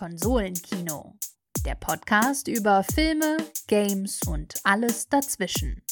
Konsolenkino. Der Podcast über Filme, Games und alles dazwischen.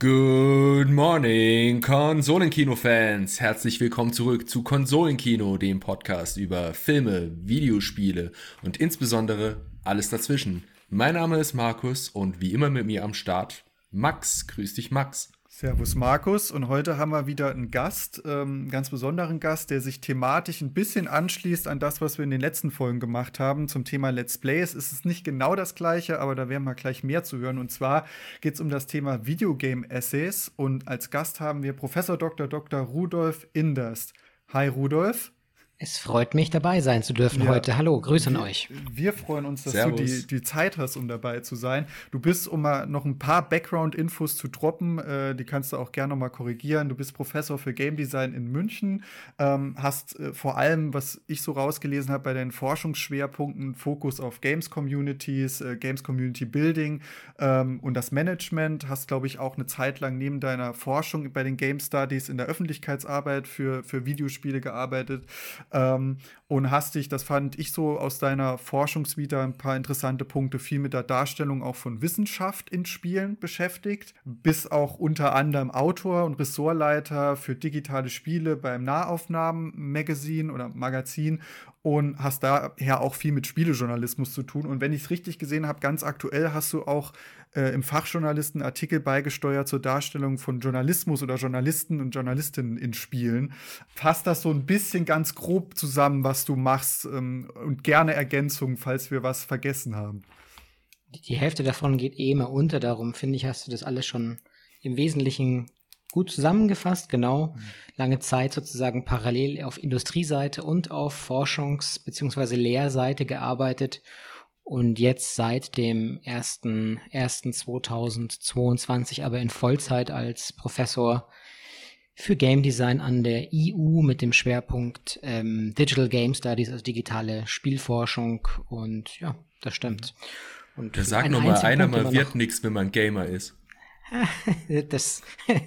Good morning, Konsolenkino-Fans! Herzlich willkommen zurück zu Konsolenkino, dem Podcast über Filme, Videospiele und insbesondere alles dazwischen. Mein Name ist Markus und wie immer mit mir am Start Max. Grüß dich, Max. Servus Markus und heute haben wir wieder einen Gast, ähm, einen ganz besonderen Gast, der sich thematisch ein bisschen anschließt an das, was wir in den letzten Folgen gemacht haben zum Thema Let's Plays. Es ist nicht genau das gleiche, aber da werden wir gleich mehr zu hören. Und zwar geht es um das Thema Videogame Essays und als Gast haben wir Professor Dr. Dr. Rudolf Inderst. Hi Rudolf. Es freut mich, dabei sein zu dürfen ja. heute. Hallo, Grüße an euch. Wir freuen uns, dass Servus. du die, die Zeit hast, um dabei zu sein. Du bist, um mal noch ein paar Background-Infos zu droppen, äh, die kannst du auch gerne noch mal korrigieren. Du bist Professor für Game Design in München, ähm, hast äh, vor allem, was ich so rausgelesen habe, bei deinen Forschungsschwerpunkten Fokus auf Games Communities, äh, Games Community Building ähm, und das Management. Hast, glaube ich, auch eine Zeit lang neben deiner Forschung bei den Game Studies in der Öffentlichkeitsarbeit für, für Videospiele gearbeitet. Ähm, und hast dich, das fand ich so aus deiner Forschungsvita ein paar interessante Punkte, viel mit der Darstellung auch von Wissenschaft in Spielen beschäftigt, bis auch unter anderem Autor und Ressortleiter für digitale Spiele beim Nahaufnahmen-Magazin oder Magazin und hast daher auch viel mit Spielejournalismus zu tun. Und wenn ich es richtig gesehen habe, ganz aktuell hast du auch äh, im Fachjournalisten Artikel beigesteuert zur Darstellung von Journalismus oder Journalisten und Journalistinnen in Spielen. Fasst das so ein bisschen ganz grob zusammen, was du machst ähm, und gerne Ergänzungen, falls wir was vergessen haben. Die Hälfte davon geht eh immer unter, darum finde ich, hast du das alles schon im Wesentlichen gut zusammengefasst, genau. Mhm. Lange Zeit sozusagen parallel auf Industrieseite und auf Forschungs- bzw. Lehrseite gearbeitet und jetzt seit dem 1.1.2022 aber in Vollzeit als Professor für Game Design an der EU mit dem Schwerpunkt ähm, Digital Game Studies, also digitale Spielforschung und ja, das stimmt. Und da sagt nochmal einer, man wird nichts, wenn man Gamer ist. das,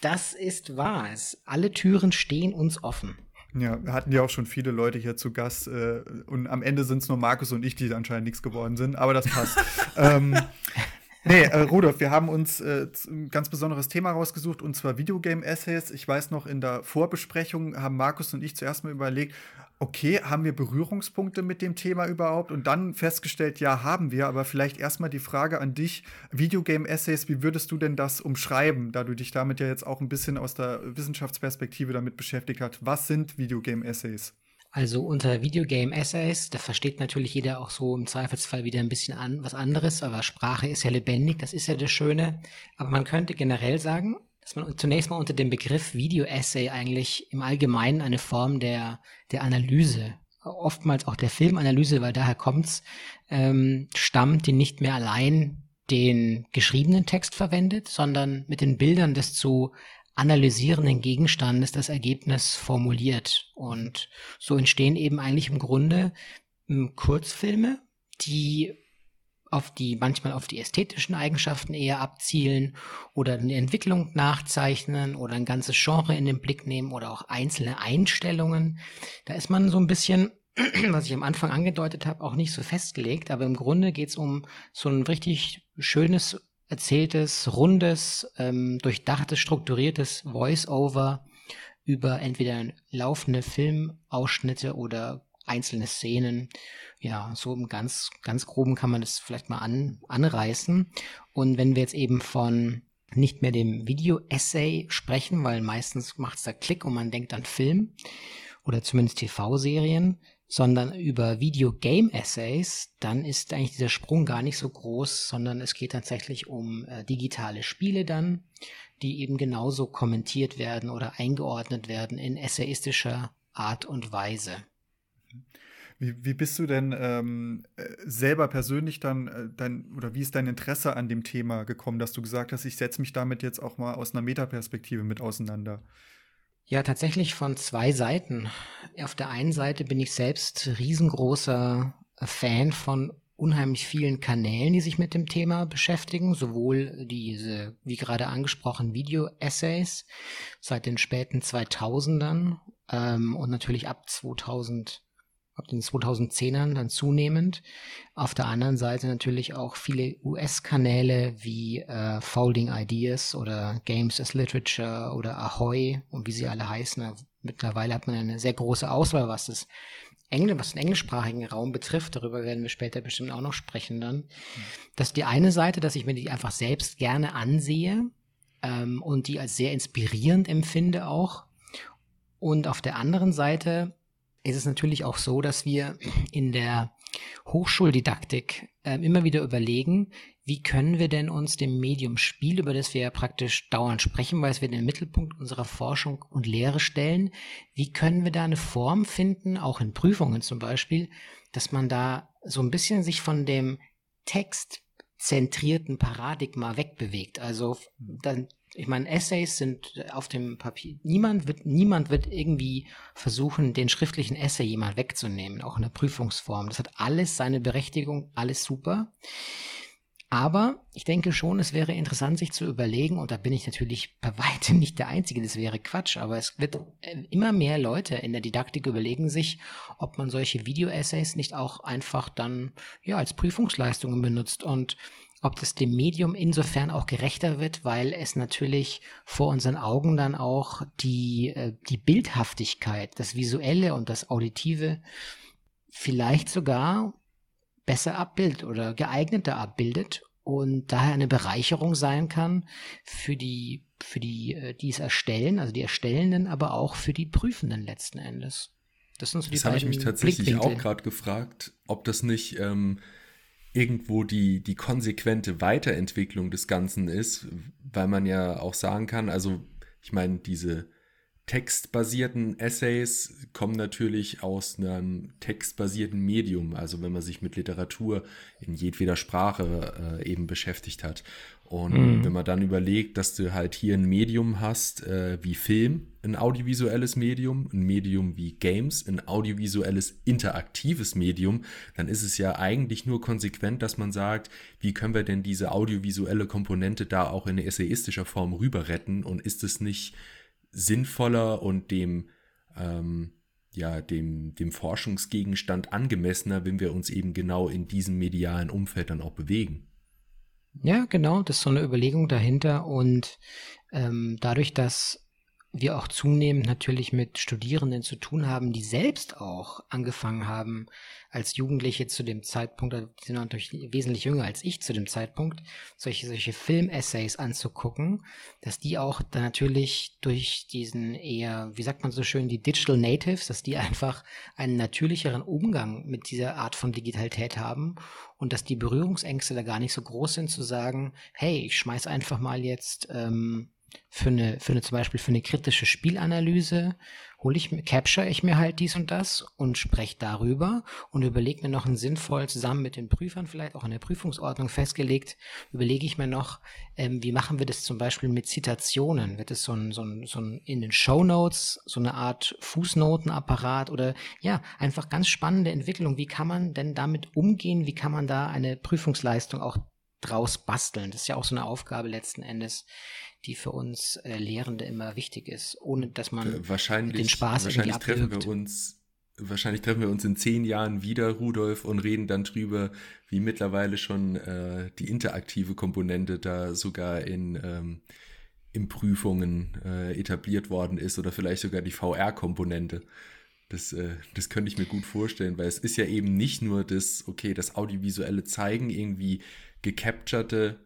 das ist wahr. Es, alle Türen stehen uns offen. Ja, wir hatten ja auch schon viele Leute hier zu Gast äh, und am Ende sind es nur Markus und ich, die anscheinend nichts geworden sind, aber das passt. ähm, Nee, äh, Rudolf, wir haben uns äh, ein ganz besonderes Thema rausgesucht und zwar Videogame-Essays. Ich weiß noch, in der Vorbesprechung haben Markus und ich zuerst mal überlegt, okay, haben wir Berührungspunkte mit dem Thema überhaupt? Und dann festgestellt, ja, haben wir. Aber vielleicht erstmal die Frage an dich: Videogame-Essays, wie würdest du denn das umschreiben, da du dich damit ja jetzt auch ein bisschen aus der Wissenschaftsperspektive damit beschäftigt hast? Was sind Videogame-Essays? Also unter Videogame Essays, da versteht natürlich jeder auch so im Zweifelsfall wieder ein bisschen an, was anderes, aber Sprache ist ja lebendig, das ist ja das Schöne. Aber man könnte generell sagen, dass man zunächst mal unter dem Begriff Video-Essay eigentlich im Allgemeinen eine Form der, der Analyse, oftmals auch der Filmanalyse, weil daher kommt's, ähm, stammt, die nicht mehr allein den geschriebenen Text verwendet, sondern mit den Bildern des zu analysierenden Gegenstandes das Ergebnis formuliert. Und so entstehen eben eigentlich im Grunde hm, Kurzfilme, die auf die, manchmal auf die ästhetischen Eigenschaften eher abzielen oder eine Entwicklung nachzeichnen oder ein ganzes Genre in den Blick nehmen oder auch einzelne Einstellungen. Da ist man so ein bisschen, was ich am Anfang angedeutet habe, auch nicht so festgelegt, aber im Grunde geht es um so ein richtig schönes, erzähltes, rundes, ähm, durchdachtes, strukturiertes Voice-Over über entweder laufende Filmausschnitte oder einzelne Szenen. Ja, so im ganz, ganz groben kann man das vielleicht mal an, anreißen. Und wenn wir jetzt eben von nicht mehr dem Video-Essay sprechen, weil meistens macht es da Klick und man denkt an Film oder zumindest TV-Serien, sondern über Video-Game-Essays, dann ist eigentlich dieser Sprung gar nicht so groß, sondern es geht tatsächlich um äh, digitale Spiele dann, die eben genauso kommentiert werden oder eingeordnet werden in essayistischer Art und Weise. Wie, wie bist du denn ähm, äh, selber persönlich dann, äh, dein, oder wie ist dein Interesse an dem Thema gekommen, dass du gesagt hast, ich setze mich damit jetzt auch mal aus einer Metaperspektive mit auseinander? Ja, tatsächlich von zwei Seiten. Auf der einen Seite bin ich selbst riesengroßer Fan von unheimlich vielen Kanälen, die sich mit dem Thema beschäftigen, sowohl diese, wie gerade angesprochen, Video-Essays seit den späten 2000ern ähm, und natürlich ab 2000 ab den 2010ern dann zunehmend. Auf der anderen Seite natürlich auch viele US-Kanäle wie äh, Folding Ideas oder Games as Literature oder Ahoy und wie sie alle heißen. Mittlerweile hat man eine sehr große Auswahl, was das Engl was den englischsprachigen Raum betrifft. Darüber werden wir später bestimmt auch noch sprechen dann. Das ist die eine Seite, dass ich mir die einfach selbst gerne ansehe ähm, und die als sehr inspirierend empfinde auch. Und auf der anderen Seite ist es natürlich auch so, dass wir in der Hochschuldidaktik äh, immer wieder überlegen, wie können wir denn uns dem Medium Spiel, über das wir ja praktisch dauernd sprechen, weil es wir den Mittelpunkt unserer Forschung und Lehre stellen, wie können wir da eine Form finden, auch in Prüfungen zum Beispiel, dass man da so ein bisschen sich von dem textzentrierten Paradigma wegbewegt. Also dann ich meine, Essays sind auf dem Papier. Niemand wird, niemand wird irgendwie versuchen, den schriftlichen Essay jemand wegzunehmen, auch in der Prüfungsform. Das hat alles seine Berechtigung, alles super. Aber ich denke schon, es wäre interessant, sich zu überlegen, und da bin ich natürlich bei weitem nicht der Einzige, das wäre Quatsch, aber es wird äh, immer mehr Leute in der Didaktik überlegen sich, ob man solche Video-Essays nicht auch einfach dann, ja, als Prüfungsleistungen benutzt und ob das dem Medium insofern auch gerechter wird, weil es natürlich vor unseren Augen dann auch die, äh, die Bildhaftigkeit, das Visuelle und das Auditive vielleicht sogar besser abbildet oder geeigneter abbildet und daher eine Bereicherung sein kann für die, für die, äh, die es erstellen, also die Erstellenden, aber auch für die Prüfenden letzten Endes. Das sind so die Das habe ich mich tatsächlich auch gerade gefragt, ob das nicht ähm, irgendwo die, die konsequente Weiterentwicklung des Ganzen ist, weil man ja auch sagen kann, also ich meine, diese textbasierten Essays kommen natürlich aus einem textbasierten Medium, also wenn man sich mit Literatur in jedweder Sprache äh, eben beschäftigt hat. Und mhm. wenn man dann überlegt, dass du halt hier ein Medium hast äh, wie Film, ein audiovisuelles Medium, ein Medium wie Games, ein audiovisuelles interaktives Medium, dann ist es ja eigentlich nur konsequent, dass man sagt, wie können wir denn diese audiovisuelle Komponente da auch in essayistischer Form rüber retten und ist es nicht sinnvoller und dem, ähm, ja, dem, dem Forschungsgegenstand angemessener, wenn wir uns eben genau in diesem medialen Umfeld dann auch bewegen. Ja, genau, das ist so eine Überlegung dahinter. Und ähm, dadurch, dass wir auch zunehmend natürlich mit Studierenden zu tun haben, die selbst auch angefangen haben, als Jugendliche zu dem Zeitpunkt, also die sind natürlich wesentlich jünger als ich zu dem Zeitpunkt, solche, solche Film-Essays anzugucken, dass die auch dann natürlich durch diesen eher, wie sagt man so schön, die Digital Natives, dass die einfach einen natürlicheren Umgang mit dieser Art von Digitalität haben und dass die Berührungsängste da gar nicht so groß sind zu sagen, hey, ich schmeiß einfach mal jetzt ähm, für eine, für eine zum Beispiel für eine kritische Spielanalyse hole ich capture ich mir halt dies und das und spreche darüber und überlege mir noch ein sinnvoll zusammen mit den Prüfern vielleicht auch in der Prüfungsordnung festgelegt überlege ich mir noch ähm, wie machen wir das zum Beispiel mit Zitationen? Wird es so ein, so ein, so ein in den Show Notes so eine Art Fußnotenapparat oder ja einfach ganz spannende Entwicklung. Wie kann man denn damit umgehen? Wie kann man da eine Prüfungsleistung auch draus basteln? Das ist ja auch so eine Aufgabe letzten Endes die für uns äh, Lehrende immer wichtig ist, ohne dass man wahrscheinlich, den Spaß wahrscheinlich treffen wir uns Wahrscheinlich treffen wir uns in zehn Jahren wieder, Rudolf, und reden dann drüber, wie mittlerweile schon äh, die interaktive Komponente da sogar in, ähm, in Prüfungen äh, etabliert worden ist oder vielleicht sogar die VR-Komponente. Das, äh, das könnte ich mir gut vorstellen, weil es ist ja eben nicht nur das, okay, das audiovisuelle Zeigen, irgendwie gecapturte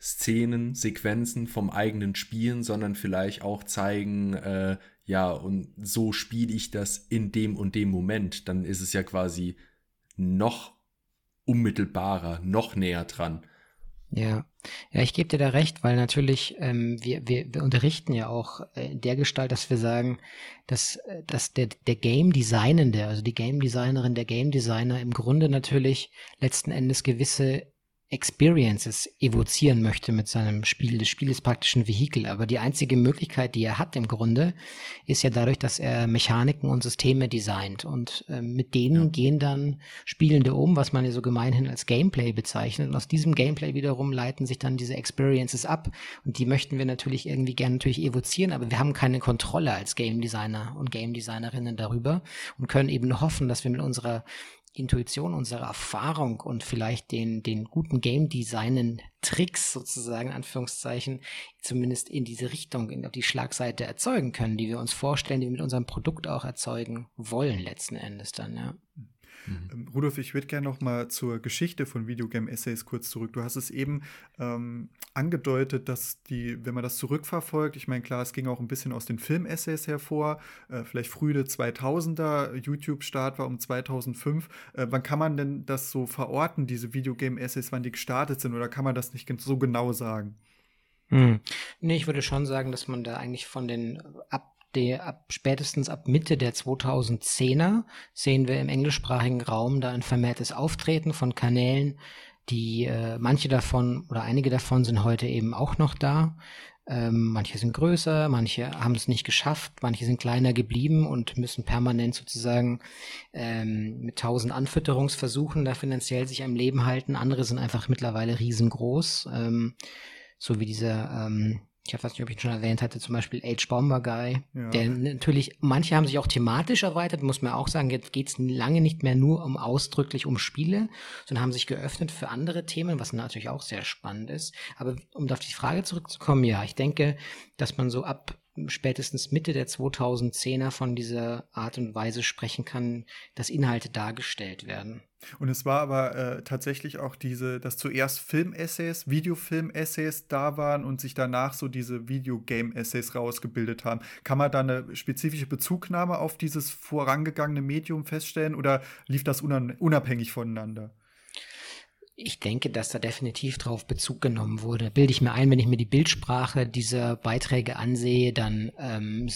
Szenen, Sequenzen vom eigenen Spielen, sondern vielleicht auch zeigen, äh, ja, und so spiele ich das in dem und dem Moment. Dann ist es ja quasi noch unmittelbarer, noch näher dran. Ja, ja, ich gebe dir da recht, weil natürlich ähm, wir, wir, wir unterrichten ja auch äh, in der Gestalt, dass wir sagen, dass, äh, dass der, der Game Designende, also die Game Designerin, der Game Designer im Grunde natürlich letzten Endes gewisse Experiences evozieren möchte mit seinem Spiel. Das Spiel ist praktisch ein Vehikel, aber die einzige Möglichkeit, die er hat im Grunde, ist ja dadurch, dass er Mechaniken und Systeme designt. Und äh, mit denen ja. gehen dann Spielende um, was man ja so gemeinhin als Gameplay bezeichnet. Und aus diesem Gameplay wiederum leiten sich dann diese Experiences ab. Und die möchten wir natürlich irgendwie gerne natürlich evozieren, aber wir haben keine Kontrolle als Game Designer und Game Designerinnen darüber und können eben hoffen, dass wir mit unserer Intuition, unsere Erfahrung und vielleicht den, den guten Game Designen Tricks sozusagen, Anführungszeichen, zumindest in diese Richtung, in, auf die Schlagseite erzeugen können, die wir uns vorstellen, die wir mit unserem Produkt auch erzeugen wollen, letzten Endes dann, ja. Mhm. Ähm, Rudolf, ich würde gerne noch mal zur Geschichte von Videogame Essays kurz zurück. Du hast es eben ähm, angedeutet, dass die, wenn man das zurückverfolgt, ich meine, klar, es ging auch ein bisschen aus den Film-Essays hervor, äh, vielleicht frühe 2000er, YouTube-Start war um 2005. Äh, wann kann man denn das so verorten, diese Videogame Essays, wann die gestartet sind, oder kann man das nicht so genau sagen? Hm. Nee, ich würde schon sagen, dass man da eigentlich von den ab der ab spätestens ab Mitte der 2010er sehen wir im englischsprachigen Raum da ein vermehrtes Auftreten von Kanälen, die äh, manche davon oder einige davon sind heute eben auch noch da. Ähm, manche sind größer, manche haben es nicht geschafft, manche sind kleiner geblieben und müssen permanent sozusagen ähm, mit tausend Anfütterungsversuchen da finanziell sich am Leben halten. Andere sind einfach mittlerweile riesengroß, ähm, so wie dieser ähm, ich weiß nicht, ob ich ihn schon erwähnt hatte, zum Beispiel Age Bomber Guy, ja. der natürlich, manche haben sich auch thematisch erweitert, muss man auch sagen, jetzt geht es lange nicht mehr nur um ausdrücklich um Spiele, sondern haben sich geöffnet für andere Themen, was natürlich auch sehr spannend ist. Aber um auf die Frage zurückzukommen, ja, ich denke, dass man so ab spätestens Mitte der 2010er von dieser Art und Weise sprechen kann, dass Inhalte dargestellt werden. Und es war aber äh, tatsächlich auch diese, dass zuerst Film-Essays, Videofilm-Essays da waren und sich danach so diese Videogame-Essays rausgebildet haben. Kann man da eine spezifische Bezugnahme auf dieses vorangegangene Medium feststellen oder lief das unabhängig voneinander? Ich denke, dass da definitiv drauf Bezug genommen wurde. Bilde ich mir ein, wenn ich mir die Bildsprache dieser Beiträge ansehe, dann ähm,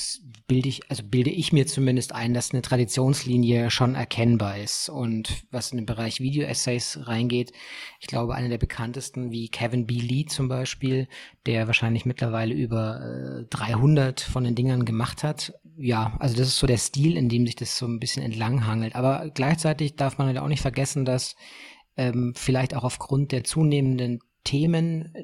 bilde ich, also bilde ich mir zumindest ein, dass eine Traditionslinie schon erkennbar ist. Und was in den Bereich Video-Essays reingeht, ich glaube, einer der bekanntesten, wie Kevin B. Lee zum Beispiel, der wahrscheinlich mittlerweile über äh, 300 von den Dingern gemacht hat. Ja, also das ist so der Stil, in dem sich das so ein bisschen entlanghangelt. Aber gleichzeitig darf man halt auch nicht vergessen, dass ähm, vielleicht auch aufgrund der zunehmenden Themen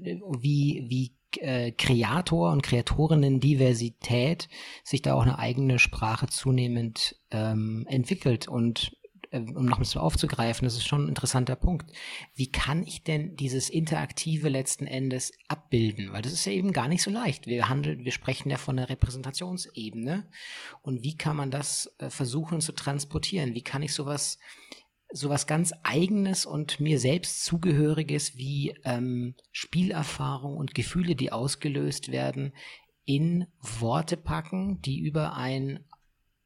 wie, wie äh, Kreator und Kreatorinnen-Diversität sich da auch eine eigene Sprache zunehmend ähm, entwickelt und äh, um noch ein bisschen aufzugreifen, das ist schon ein interessanter Punkt. Wie kann ich denn dieses Interaktive letzten Endes abbilden? Weil das ist ja eben gar nicht so leicht. Wir handeln, wir sprechen ja von der Repräsentationsebene. Und wie kann man das äh, versuchen zu transportieren? Wie kann ich sowas sowas ganz Eigenes und mir selbst zugehöriges wie ähm, Spielerfahrung und Gefühle, die ausgelöst werden, in Worte packen, die über einen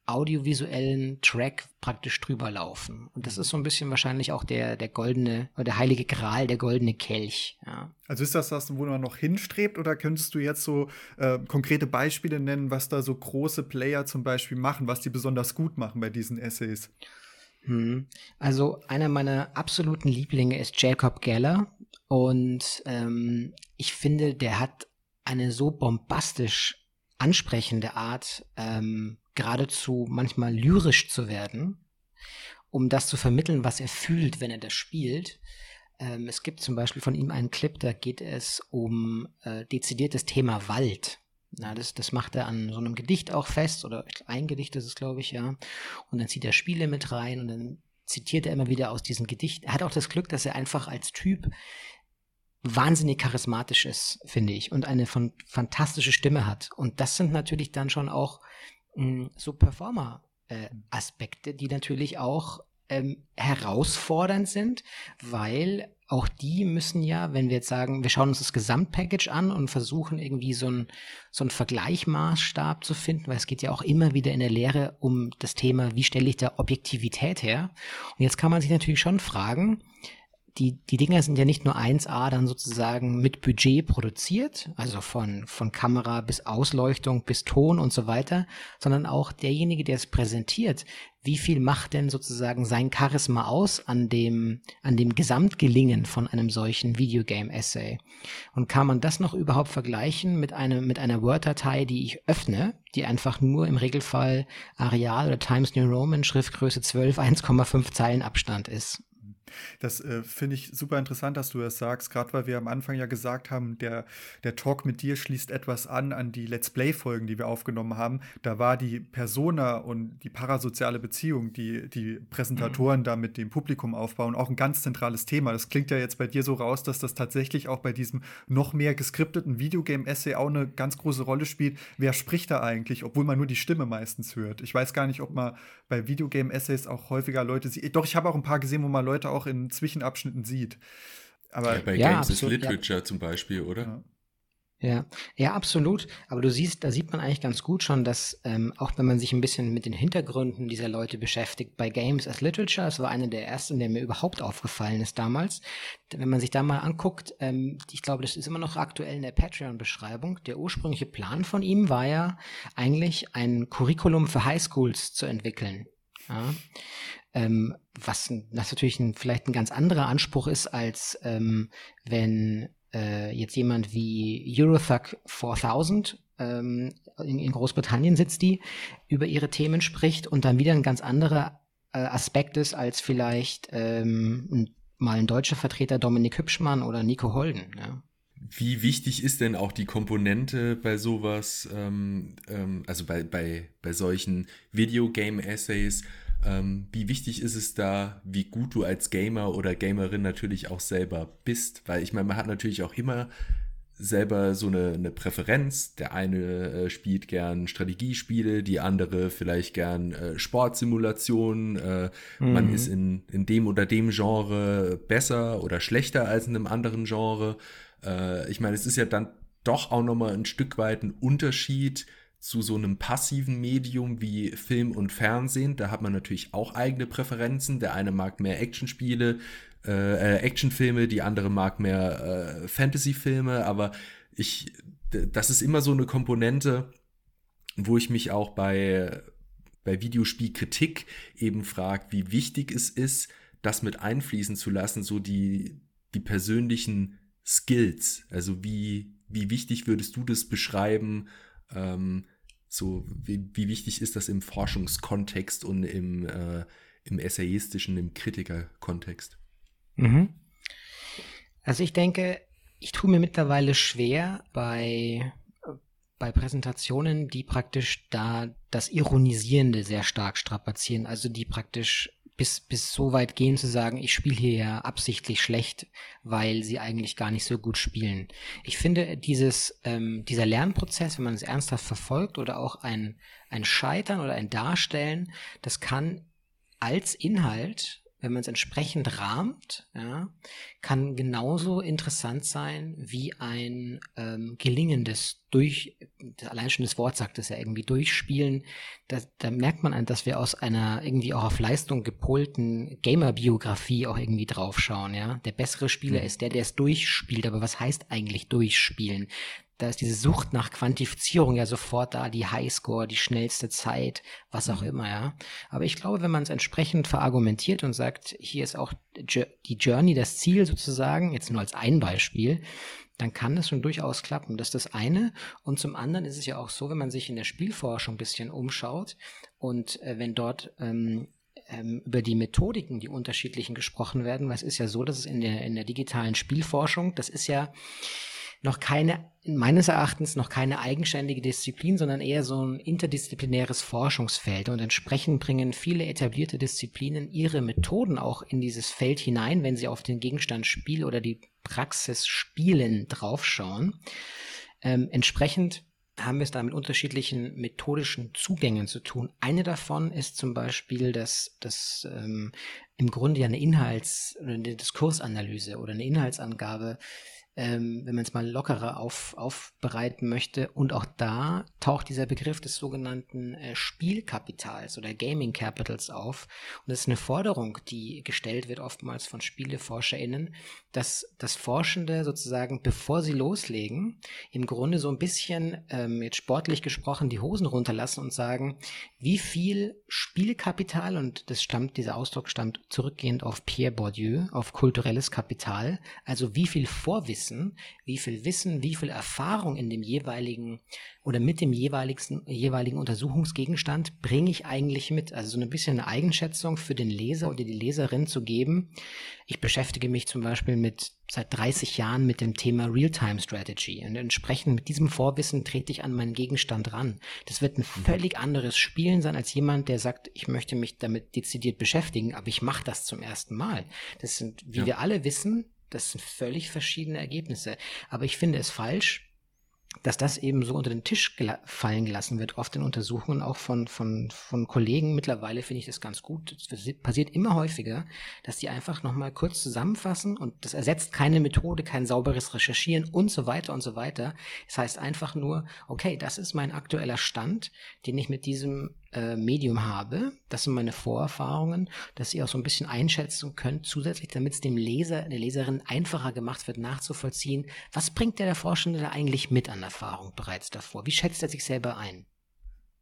audiovisuellen Track praktisch drüber laufen. Und das ist so ein bisschen wahrscheinlich auch der, der goldene, oder der heilige Gral, der goldene Kelch. Ja. Also ist das das, wo man noch hinstrebt, oder könntest du jetzt so äh, konkrete Beispiele nennen, was da so große Player zum Beispiel machen, was die besonders gut machen bei diesen Essays? Hm. Also einer meiner absoluten Lieblinge ist Jacob Geller und ähm, ich finde, der hat eine so bombastisch ansprechende Art, ähm, geradezu manchmal lyrisch zu werden, um das zu vermitteln, was er fühlt, wenn er das spielt. Ähm, es gibt zum Beispiel von ihm einen Clip, da geht es um äh, dezidiertes Thema Wald. Na, das, das macht er an so einem Gedicht auch fest, oder ein Gedicht ist es, glaube ich, ja. Und dann zieht er Spiele mit rein und dann zitiert er immer wieder aus diesem Gedicht. Er hat auch das Glück, dass er einfach als Typ wahnsinnig charismatisch ist, finde ich, und eine von, fantastische Stimme hat. Und das sind natürlich dann schon auch mh, hm, so Performer-Aspekte, äh, die natürlich auch ähm, herausfordernd sind, weil auch die müssen ja, wenn wir jetzt sagen, wir schauen uns das Gesamtpackage an und versuchen irgendwie so ein so ein Vergleichmaßstab zu finden, weil es geht ja auch immer wieder in der Lehre um das Thema, wie stelle ich da Objektivität her? Und jetzt kann man sich natürlich schon fragen, die, die Dinger sind ja nicht nur 1A dann sozusagen mit Budget produziert, also von, von Kamera bis Ausleuchtung bis Ton und so weiter, sondern auch derjenige, der es präsentiert, wie viel macht denn sozusagen sein Charisma aus an dem, an dem Gesamtgelingen von einem solchen Videogame-Essay? Und kann man das noch überhaupt vergleichen mit einem, mit einer Word-Datei, die ich öffne, die einfach nur im Regelfall Areal oder Times New Roman Schriftgröße 12, 1,5 Zeilen Abstand ist? Das äh, finde ich super interessant, dass du das sagst, gerade weil wir am Anfang ja gesagt haben, der, der Talk mit dir schließt etwas an an die Let's Play-Folgen, die wir aufgenommen haben. Da war die Persona und die parasoziale Beziehung, die die Präsentatoren mhm. da mit dem Publikum aufbauen, auch ein ganz zentrales Thema. Das klingt ja jetzt bei dir so raus, dass das tatsächlich auch bei diesem noch mehr geskripteten Videogame-Essay auch eine ganz große Rolle spielt. Wer spricht da eigentlich, obwohl man nur die Stimme meistens hört? Ich weiß gar nicht, ob man bei Videogame-Essays auch häufiger Leute sieht. Doch, ich habe auch ein paar gesehen, wo man Leute auch in Zwischenabschnitten sieht. Aber ja, bei ja, Games absolut, is Literature ja. zum Beispiel, oder? Ja. Ja, ja, absolut. Aber du siehst, da sieht man eigentlich ganz gut schon, dass ähm, auch wenn man sich ein bisschen mit den Hintergründen dieser Leute beschäftigt, bei Games as Literature, das war einer der ersten, der mir überhaupt aufgefallen ist damals. Wenn man sich da mal anguckt, ähm, ich glaube, das ist immer noch aktuell in der Patreon-Beschreibung. Der ursprüngliche Plan von ihm war ja eigentlich ein Curriculum für Highschools zu entwickeln. Ja. Ähm, was, was natürlich ein, vielleicht ein ganz anderer Anspruch ist, als ähm, wenn äh, jetzt jemand wie Eurothug 4000 ähm, in, in, Großbritannien sitzt, die über ihre Themen spricht und dann wieder ein ganz anderer äh, Aspekt ist, als vielleicht ähm, mal ein deutscher Vertreter Dominik Hübschmann oder Nico Holden. Ja. Wie wichtig ist denn auch die Komponente bei sowas, ähm, ähm, also bei, bei, bei solchen Videogame-Essays? Ähm, wie wichtig ist es da, wie gut du als Gamer oder Gamerin natürlich auch selber bist? Weil ich meine, man hat natürlich auch immer selber so eine, eine Präferenz. Der eine äh, spielt gern Strategiespiele, die andere vielleicht gern äh, Sportsimulationen. Äh, mhm. Man ist in, in dem oder dem Genre besser oder schlechter als in einem anderen Genre. Äh, ich meine, es ist ja dann doch auch nochmal ein Stück weit ein Unterschied, zu so einem passiven Medium wie Film und Fernsehen. Da hat man natürlich auch eigene Präferenzen. Der eine mag mehr Actionspiele, äh, Actionfilme, die andere mag mehr äh, Fantasyfilme, aber ich, das ist immer so eine Komponente, wo ich mich auch bei, bei Videospielkritik eben frage, wie wichtig es ist, das mit einfließen zu lassen, so die, die persönlichen Skills. Also wie, wie wichtig würdest du das beschreiben, ähm, so, wie, wie wichtig ist das im Forschungskontext und im, äh, im essayistischen, im Kritikerkontext? Mhm. Also ich denke, ich tue mir mittlerweile schwer bei, bei Präsentationen, die praktisch da das Ironisierende sehr stark strapazieren, also die praktisch bis, bis so weit gehen zu sagen, ich spiele hier ja absichtlich schlecht, weil sie eigentlich gar nicht so gut spielen. Ich finde, dieses, ähm, dieser Lernprozess, wenn man es ernsthaft verfolgt oder auch ein, ein Scheitern oder ein Darstellen, das kann als Inhalt wenn man es entsprechend rahmt, ja, kann genauso interessant sein wie ein ähm, gelingendes durch, allein schon das Wort sagt es ja irgendwie, durchspielen. Da, da merkt man, dass wir aus einer irgendwie auch auf Leistung gepolten Gamer-Biografie auch irgendwie draufschauen, ja. Der bessere Spieler mhm. ist der, der es durchspielt, aber was heißt eigentlich durchspielen? Da ist diese Sucht nach Quantifizierung ja sofort da, die Highscore, die schnellste Zeit, was auch mhm. immer, ja. Aber ich glaube, wenn man es entsprechend verargumentiert und sagt, hier ist auch die Journey, das Ziel sozusagen, jetzt nur als ein Beispiel, dann kann das schon durchaus klappen. Das ist das eine. Und zum anderen ist es ja auch so, wenn man sich in der Spielforschung ein bisschen umschaut und äh, wenn dort ähm, ähm, über die Methodiken, die unterschiedlichen gesprochen werden, weil es ist ja so, dass es in der, in der digitalen Spielforschung, das ist ja noch keine, meines Erachtens noch keine eigenständige Disziplin, sondern eher so ein interdisziplinäres Forschungsfeld. Und entsprechend bringen viele etablierte Disziplinen ihre Methoden auch in dieses Feld hinein, wenn sie auf den Gegenstand Spiel oder die Praxis Spielen draufschauen. Ähm, entsprechend haben wir es da mit unterschiedlichen methodischen Zugängen zu tun. Eine davon ist zum Beispiel, dass das ähm, im Grunde ja eine Inhalts- oder eine Diskursanalyse oder eine Inhaltsangabe ähm, wenn man es mal lockerer auf, aufbereiten möchte. Und auch da taucht dieser Begriff des sogenannten äh, Spielkapitals oder Gaming Capitals auf. Und das ist eine Forderung, die gestellt wird oftmals von SpieleforscherInnen, dass das Forschende sozusagen, bevor sie loslegen, im Grunde so ein bisschen, ähm, jetzt sportlich gesprochen, die Hosen runterlassen und sagen, wie viel Spielkapital, und das stammt, dieser Ausdruck stammt zurückgehend auf Pierre Bourdieu, auf kulturelles Kapital, also wie viel Vorwissen, wie viel Wissen, wie viel Erfahrung in dem jeweiligen oder mit dem jeweiligen, jeweiligen Untersuchungsgegenstand bringe ich eigentlich mit? Also so ein bisschen eine Eigenschätzung für den Leser oder die Leserin zu geben. Ich beschäftige mich zum Beispiel mit seit 30 Jahren mit dem Thema Real-Time Strategy und entsprechend mit diesem Vorwissen trete ich an meinen Gegenstand ran. Das wird ein mhm. völlig anderes Spielen sein als jemand, der sagt, ich möchte mich damit dezidiert beschäftigen, aber ich mache das zum ersten Mal. Das sind, wie ja. wir alle wissen, das sind völlig verschiedene Ergebnisse. Aber ich finde es falsch, dass das eben so unter den Tisch gela fallen gelassen wird, oft in Untersuchungen auch von, von, von Kollegen. Mittlerweile finde ich das ganz gut. Es passiert immer häufiger, dass die einfach nochmal kurz zusammenfassen und das ersetzt keine Methode, kein sauberes Recherchieren und so weiter und so weiter. Es das heißt einfach nur, okay, das ist mein aktueller Stand, den ich mit diesem äh, Medium habe. Das sind meine Vorerfahrungen, dass ihr auch so ein bisschen einschätzen könnt, zusätzlich, damit es dem Leser, der Leserin einfacher gemacht wird, nachzuvollziehen, was bringt der, der Forschende da eigentlich mit an Erfahrung bereits davor? Wie schätzt er sich selber ein?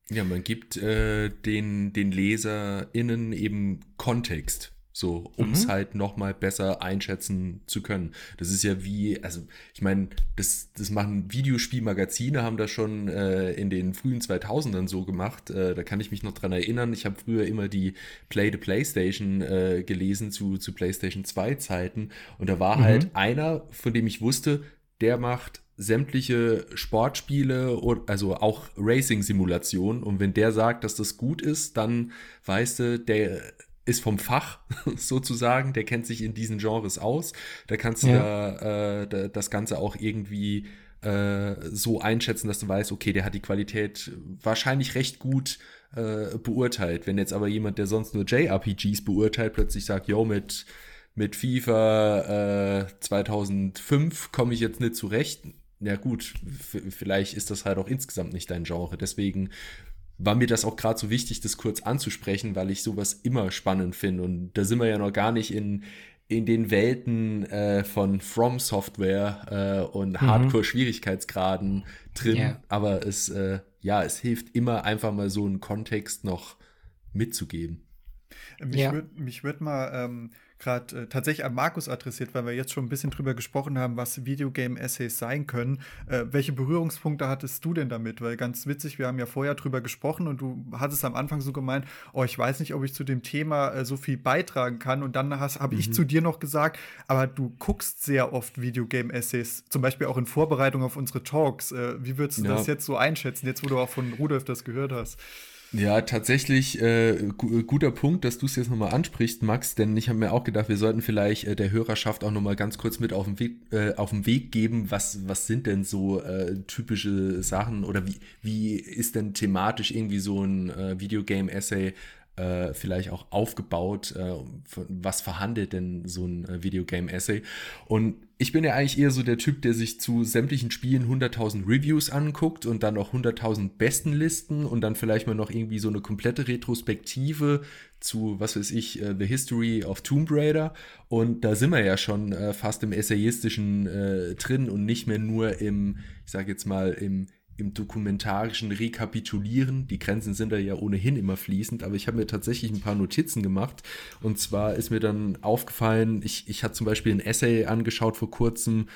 Ja, man gibt äh, den, den LeserInnen eben Kontext. So, um es mhm. halt nochmal besser einschätzen zu können. Das ist ja wie, also ich meine, das, das machen Videospielmagazine, haben das schon äh, in den frühen 2000ern so gemacht. Äh, da kann ich mich noch dran erinnern. Ich habe früher immer die Play the Playstation äh, gelesen zu, zu Playstation 2 Zeiten. Und da war mhm. halt einer, von dem ich wusste, der macht sämtliche Sportspiele, also auch Racing-Simulationen. Und wenn der sagt, dass das gut ist, dann weißt du, der ist vom Fach sozusagen, der kennt sich in diesen Genres aus. Da kannst du ja. da, äh, das Ganze auch irgendwie äh, so einschätzen, dass du weißt, okay, der hat die Qualität wahrscheinlich recht gut äh, beurteilt. Wenn jetzt aber jemand, der sonst nur JRPGs beurteilt, plötzlich sagt, yo, mit, mit FIFA 2005 äh, komme ich jetzt nicht zurecht. Ja gut, vielleicht ist das halt auch insgesamt nicht dein Genre. Deswegen war mir das auch gerade so wichtig, das kurz anzusprechen, weil ich sowas immer spannend finde. Und da sind wir ja noch gar nicht in, in den Welten äh, von From Software äh, und mhm. Hardcore-Schwierigkeitsgraden drin. Yeah. Aber es, äh, ja, es hilft immer einfach mal so einen Kontext noch mitzugeben. Mich ja. würde würd mal ähm, gerade äh, tatsächlich an Markus adressiert, weil wir jetzt schon ein bisschen drüber gesprochen haben, was Videogame-Essays sein können. Äh, welche Berührungspunkte hattest du denn damit? Weil ganz witzig, wir haben ja vorher drüber gesprochen und du hattest am Anfang so gemeint, oh, ich weiß nicht, ob ich zu dem Thema äh, so viel beitragen kann. Und dann habe mhm. ich zu dir noch gesagt, aber du guckst sehr oft Videogame-Essays, zum Beispiel auch in Vorbereitung auf unsere Talks. Äh, wie würdest du ja. das jetzt so einschätzen, jetzt wo du auch von Rudolf das gehört hast? Ja, tatsächlich äh, guter Punkt, dass du es jetzt nochmal ansprichst, Max, denn ich habe mir auch gedacht, wir sollten vielleicht äh, der Hörerschaft auch nochmal ganz kurz mit auf den Weg, äh, auf den Weg geben, was, was sind denn so äh, typische Sachen oder wie, wie ist denn thematisch irgendwie so ein äh, Videogame-Essay äh, vielleicht auch aufgebaut? Äh, was verhandelt denn so ein äh, Videogame-Essay? Und ich bin ja eigentlich eher so der Typ, der sich zu sämtlichen Spielen 100.000 Reviews anguckt und dann auch 100.000 besten Listen und dann vielleicht mal noch irgendwie so eine komplette Retrospektive zu, was weiß ich, uh, The History of Tomb Raider. Und da sind wir ja schon uh, fast im Essayistischen uh, drin und nicht mehr nur im, ich sage jetzt mal, im im dokumentarischen Rekapitulieren. Die Grenzen sind da ja ohnehin immer fließend, aber ich habe mir tatsächlich ein paar Notizen gemacht. Und zwar ist mir dann aufgefallen, ich, ich hatte zum Beispiel ein Essay angeschaut vor kurzem,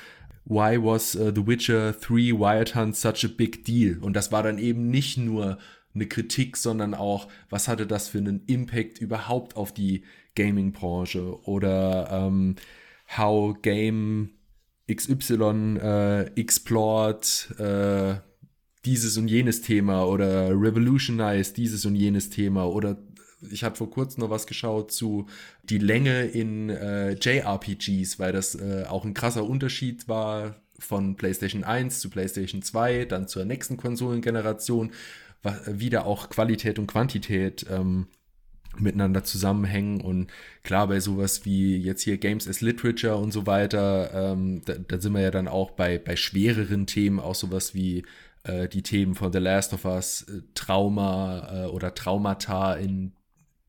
Why was uh, The Witcher 3 Wild Hunt such a big deal? Und das war dann eben nicht nur eine Kritik, sondern auch, was hatte das für einen Impact überhaupt auf die Gaming-Branche oder ähm, how Game XY äh, explored äh, dieses und jenes Thema oder revolutionize dieses und jenes Thema oder ich hatte vor kurzem noch was geschaut zu die Länge in äh, JRPGs, weil das äh, auch ein krasser Unterschied war von PlayStation 1 zu PlayStation 2, dann zur nächsten Konsolengeneration, wieder auch Qualität und Quantität ähm, miteinander zusammenhängen und klar bei sowas wie jetzt hier Games as Literature und so weiter, ähm, da, da, sind wir ja dann auch bei, bei schwereren Themen, auch sowas wie äh, die Themen von The Last of Us, äh, Trauma äh, oder Traumata in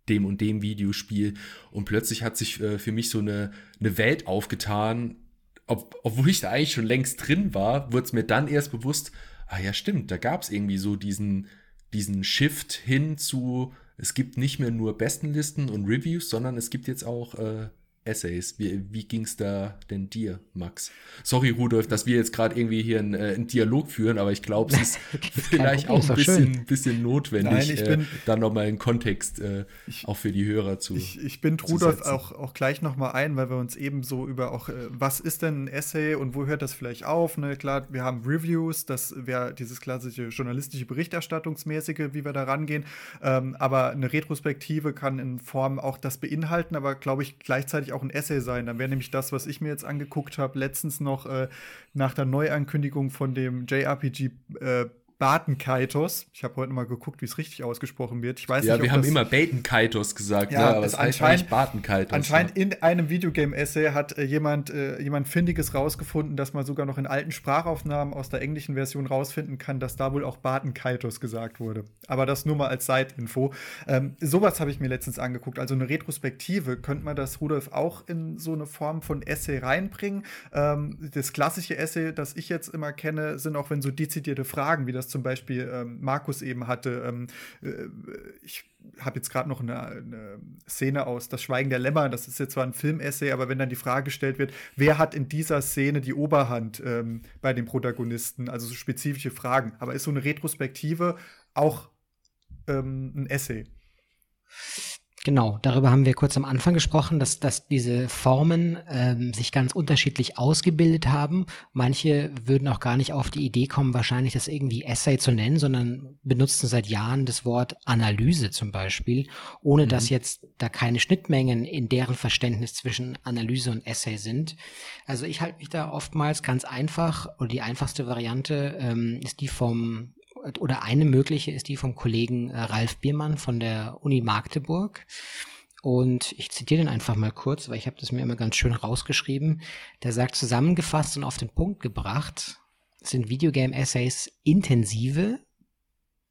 dem und dem Videospiel. Und plötzlich hat sich äh, für mich so eine, eine Welt aufgetan, ob, obwohl ich da eigentlich schon längst drin war, wurde es mir dann erst bewusst, ah ja stimmt, da gab es irgendwie so diesen, diesen Shift hin zu es gibt nicht mehr nur Bestenlisten und Reviews, sondern es gibt jetzt auch äh, Essays. Wie, wie ging es da denn dir, Max? Sorry, Rudolf, dass wir jetzt gerade irgendwie hier einen, äh, einen, Dialog führen, aber ich glaube, es ist vielleicht auch ein bisschen, bisschen notwendig, Nein, ich bin, äh, da nochmal einen Kontext äh, ich, auch für die Hörer zu Ich, ich bin Rudolf auch, auch gleich nochmal ein, weil wir uns eben so über auch, äh, was ist denn ein Essay und wo hört das vielleicht auf? Ne? Klar, wir haben Reviews, das wäre dieses klassische journalistische Berichterstattungsmäßige, wie wir da rangehen, ähm, aber eine Retrospektive kann in Form auch das beinhalten, aber glaube ich gleichzeitig auch auch ein Essay sein. Dann wäre nämlich das, was ich mir jetzt angeguckt habe, letztens noch äh, nach der Neuankündigung von dem JRPG äh, Batenkaitos. Ich habe heute mal geguckt, wie es richtig ausgesprochen wird. Ich weiß ja, nicht, wir haben immer Batenkaitos gesagt, ja, ne? aber es heißt eigentlich Batenkaitos. Anscheinend ja. in einem Videogame-Essay hat äh, jemand, äh, jemand Findiges rausgefunden, dass man sogar noch in alten Sprachaufnahmen aus der englischen Version rausfinden kann, dass da wohl auch Batenkaitos gesagt wurde. Aber das nur mal als Side-Info. Ähm, sowas habe ich mir letztens angeguckt. Also eine Retrospektive. Könnte man das, Rudolf, auch in so eine Form von Essay reinbringen? Ähm, das klassische Essay, das ich jetzt immer kenne, sind auch wenn so dezidierte Fragen, wie das zum Beispiel ähm, Markus eben hatte. Ähm, äh, ich habe jetzt gerade noch eine, eine, Szene aus Das Schweigen der Lämmer. Das ist jetzt zwar ein Filmessay, aber wenn dann die Frage gestellt wird, wer hat in dieser Szene die Oberhand ähm, bei den Protagonisten? Also so spezifische Fragen. Aber ist so eine Retrospektive auch ähm, ein Essay? Genau, darüber haben wir kurz am Anfang gesprochen, dass, dass diese Formen ähm, sich ganz unterschiedlich ausgebildet haben. Manche würden auch gar nicht auf die Idee kommen, wahrscheinlich das irgendwie Essay zu nennen, sondern benutzen seit Jahren das Wort Analyse zum Beispiel, ohne mhm. dass jetzt da keine Schnittmengen in deren Verständnis zwischen Analyse und Essay sind. Also ich halte mich da oftmals ganz einfach, oder die einfachste Variante ähm, ist die vom oder eine mögliche ist die vom Kollegen äh, Ralf Biermann von der Uni Magdeburg. Und ich zitiere den einfach mal kurz, weil ich habe das mir immer ganz schön rausgeschrieben. Der sagt zusammengefasst und auf den Punkt gebracht, sind Videogame-Essays intensive,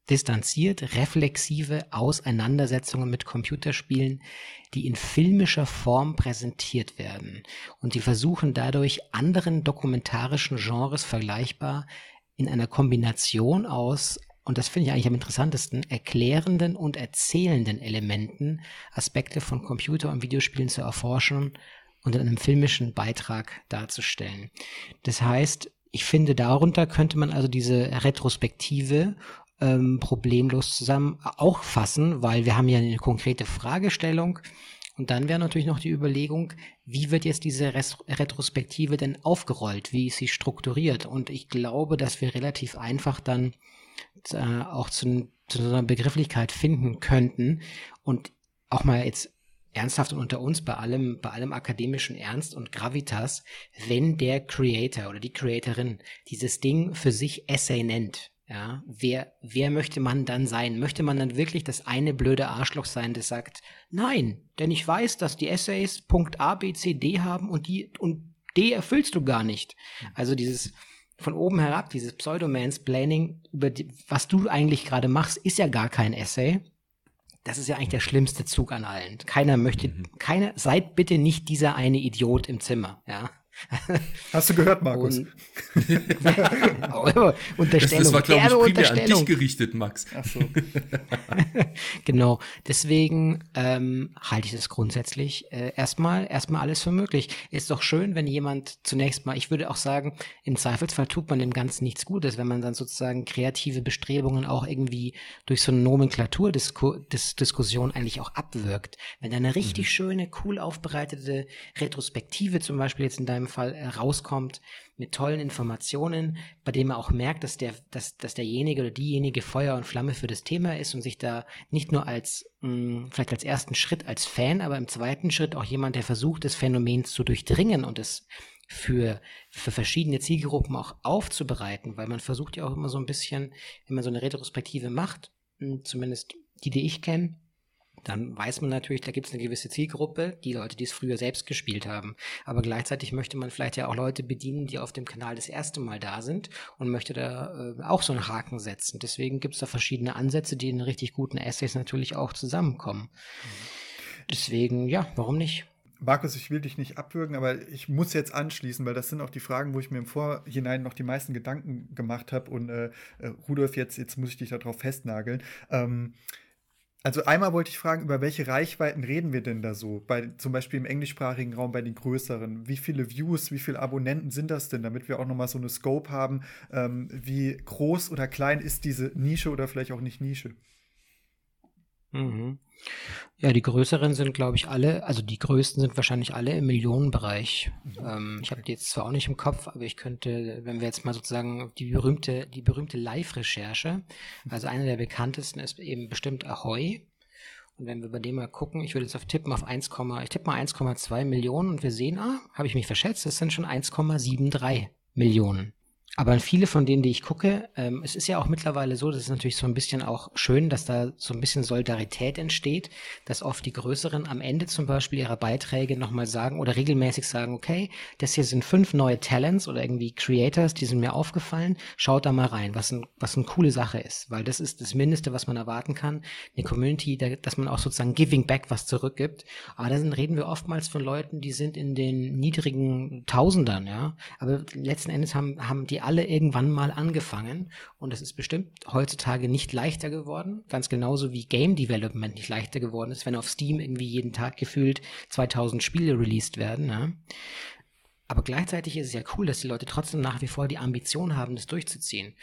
distanziert, reflexive Auseinandersetzungen mit Computerspielen, die in filmischer Form präsentiert werden. Und die versuchen dadurch anderen dokumentarischen Genres vergleichbar in einer Kombination aus, und das finde ich eigentlich am interessantesten, erklärenden und erzählenden Elementen Aspekte von Computer- und Videospielen zu erforschen und in einem filmischen Beitrag darzustellen. Das heißt, ich finde, darunter könnte man also diese Retrospektive ähm, problemlos zusammen auch fassen, weil wir haben ja eine konkrete Fragestellung und dann wäre natürlich noch die Überlegung, wie wird jetzt diese Retrospektive denn aufgerollt? Wie ist sie strukturiert? Und ich glaube, dass wir relativ einfach dann äh, auch zu, zu einer Begrifflichkeit finden könnten und auch mal jetzt ernsthaft und unter uns bei allem, bei allem akademischen Ernst und Gravitas, wenn der Creator oder die Creatorin dieses Ding für sich Essay nennt, ja, wer, wer möchte man dann sein? Möchte man dann wirklich das eine blöde Arschloch sein, das sagt, nein, denn ich weiß, dass die Essays Punkt A, B, C, D haben und die, und D erfüllst du gar nicht. Also dieses von oben herab, dieses Pseudo-Mansplaining über die, was du eigentlich gerade machst, ist ja gar kein Essay. Das ist ja eigentlich der schlimmste Zug an allen. Keiner möchte, mhm. keiner, seid bitte nicht dieser eine Idiot im Zimmer, ja. Hast du gehört, Markus? Und, Unterstellung. Das, war, glaube ich, primär an dich gerichtet, Max. Ach so. genau. Deswegen ähm, halte ich das grundsätzlich äh, erstmal erstmal alles für möglich. Ist doch schön, wenn jemand zunächst mal, ich würde auch sagen, im Zweifelsfall tut man dem Ganzen nichts Gutes, wenn man dann sozusagen kreative Bestrebungen auch irgendwie durch so eine Nomenklaturdiskussion eigentlich auch abwirkt. Wenn da eine richtig mhm. schöne, cool aufbereitete Retrospektive zum Beispiel jetzt in deinem Fall äh, rauskommt mit tollen Informationen, bei dem man auch merkt, dass der, dass, dass derjenige oder diejenige Feuer und Flamme für das Thema ist und sich da nicht nur als, mh, mm, vielleicht als ersten Schritt als Fan, aber im zweiten Schritt auch jemand, der versucht, das Phänomen zu durchdringen und es für, für verschiedene Zielgruppen auch aufzubereiten, weil man versucht ja auch immer so ein bisschen, wenn man so eine Retrospektive macht, hm, zumindest die, die ich kenne, dann weiß man natürlich, da gibt es eine gewisse Zielgruppe, die Leute, die es früher selbst gespielt haben. Aber gleichzeitig möchte man vielleicht ja auch Leute bedienen, die auf dem Kanal das erste Mal da sind und möchte da äh, auch so einen Haken setzen. Deswegen gibt es da verschiedene Ansätze, die in richtig guten Essays natürlich auch zusammenkommen. Mhm. Deswegen, ja, warum nicht? Markus, ich will dich nicht abwürgen, aber ich muss jetzt anschließen, weil das sind auch die Fragen, wo ich mir im Vorhinein noch die meisten Gedanken gemacht habe. Und äh, äh, Rudolf, jetzt, jetzt muss ich dich darauf festnageln. Ähm, also einmal wollte ich fragen, über welche Reichweiten reden wir denn da so? Bei, zum Beispiel im englischsprachigen Raum bei den größeren. Wie viele Views, wie viele Abonnenten sind das denn, damit wir auch noch mal so eine Scope haben? Ähm, wie groß oder klein ist diese Nische oder vielleicht auch nicht Nische? Mhm. Ja, die größeren sind, glaube ich, alle, also die größten sind wahrscheinlich alle im Millionenbereich. Mhm. Ähm, ich habe die jetzt zwar auch nicht im Kopf, aber ich könnte, wenn wir jetzt mal sozusagen die berühmte, die berühmte Live-Recherche, also eine der bekanntesten ist eben bestimmt Ahoy. Und wenn wir bei dem mal gucken, ich würde jetzt auf tippen auf 1, ich tippe mal 1,2 Millionen und wir sehen, ah, habe ich mich verschätzt, es sind schon 1,73 Millionen. Aber viele von denen, die ich gucke, ähm, es ist ja auch mittlerweile so, das ist natürlich so ein bisschen auch schön, dass da so ein bisschen Solidarität entsteht, dass oft die Größeren am Ende zum Beispiel ihrer Beiträge nochmal sagen oder regelmäßig sagen, okay, das hier sind fünf neue Talents oder irgendwie Creators, die sind mir aufgefallen, schaut da mal rein, was, ein, was eine coole Sache ist, weil das ist das Mindeste, was man erwarten kann, eine Community, dass man auch sozusagen giving back was zurückgibt. Aber da reden wir oftmals von Leuten, die sind in den niedrigen Tausendern, ja, aber letzten Endes haben, haben die alle irgendwann mal angefangen und es ist bestimmt heutzutage nicht leichter geworden, ganz genauso wie Game Development nicht leichter geworden ist, wenn auf Steam irgendwie jeden Tag gefühlt 2000 Spiele released werden. Ne? Aber gleichzeitig ist es ja cool, dass die Leute trotzdem nach wie vor die Ambition haben, das durchzuziehen.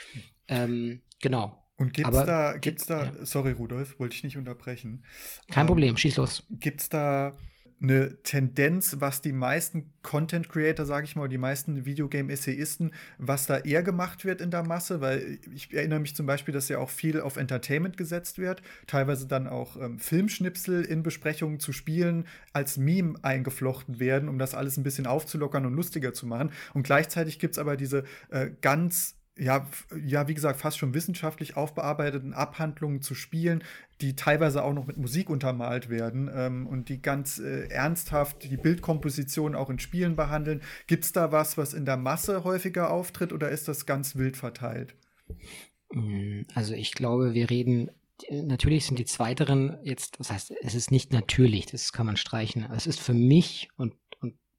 Ähm, genau. Und gibt's Aber, da, gibt's da, ja. sorry Rudolf, wollte ich nicht unterbrechen. Kein ähm, Problem, schieß los. Gibt's da eine Tendenz, was die meisten Content Creator, sage ich mal, die meisten Videogame-Essayisten, was da eher gemacht wird in der Masse, weil ich erinnere mich zum Beispiel, dass ja auch viel auf Entertainment gesetzt wird, teilweise dann auch ähm, Filmschnipsel in Besprechungen zu Spielen als Meme eingeflochten werden, um das alles ein bisschen aufzulockern und lustiger zu machen. Und gleichzeitig gibt es aber diese äh, ganz ja, ja, wie gesagt, fast schon wissenschaftlich aufbearbeiteten Abhandlungen zu Spielen, die teilweise auch noch mit Musik untermalt werden ähm, und die ganz äh, ernsthaft die Bildkomposition auch in Spielen behandeln. Gibt es da was, was in der Masse häufiger auftritt oder ist das ganz wild verteilt? Mm, also ich glaube, wir reden natürlich sind die zweiteren jetzt, das heißt, es ist nicht natürlich, das kann man streichen. Es ist für mich und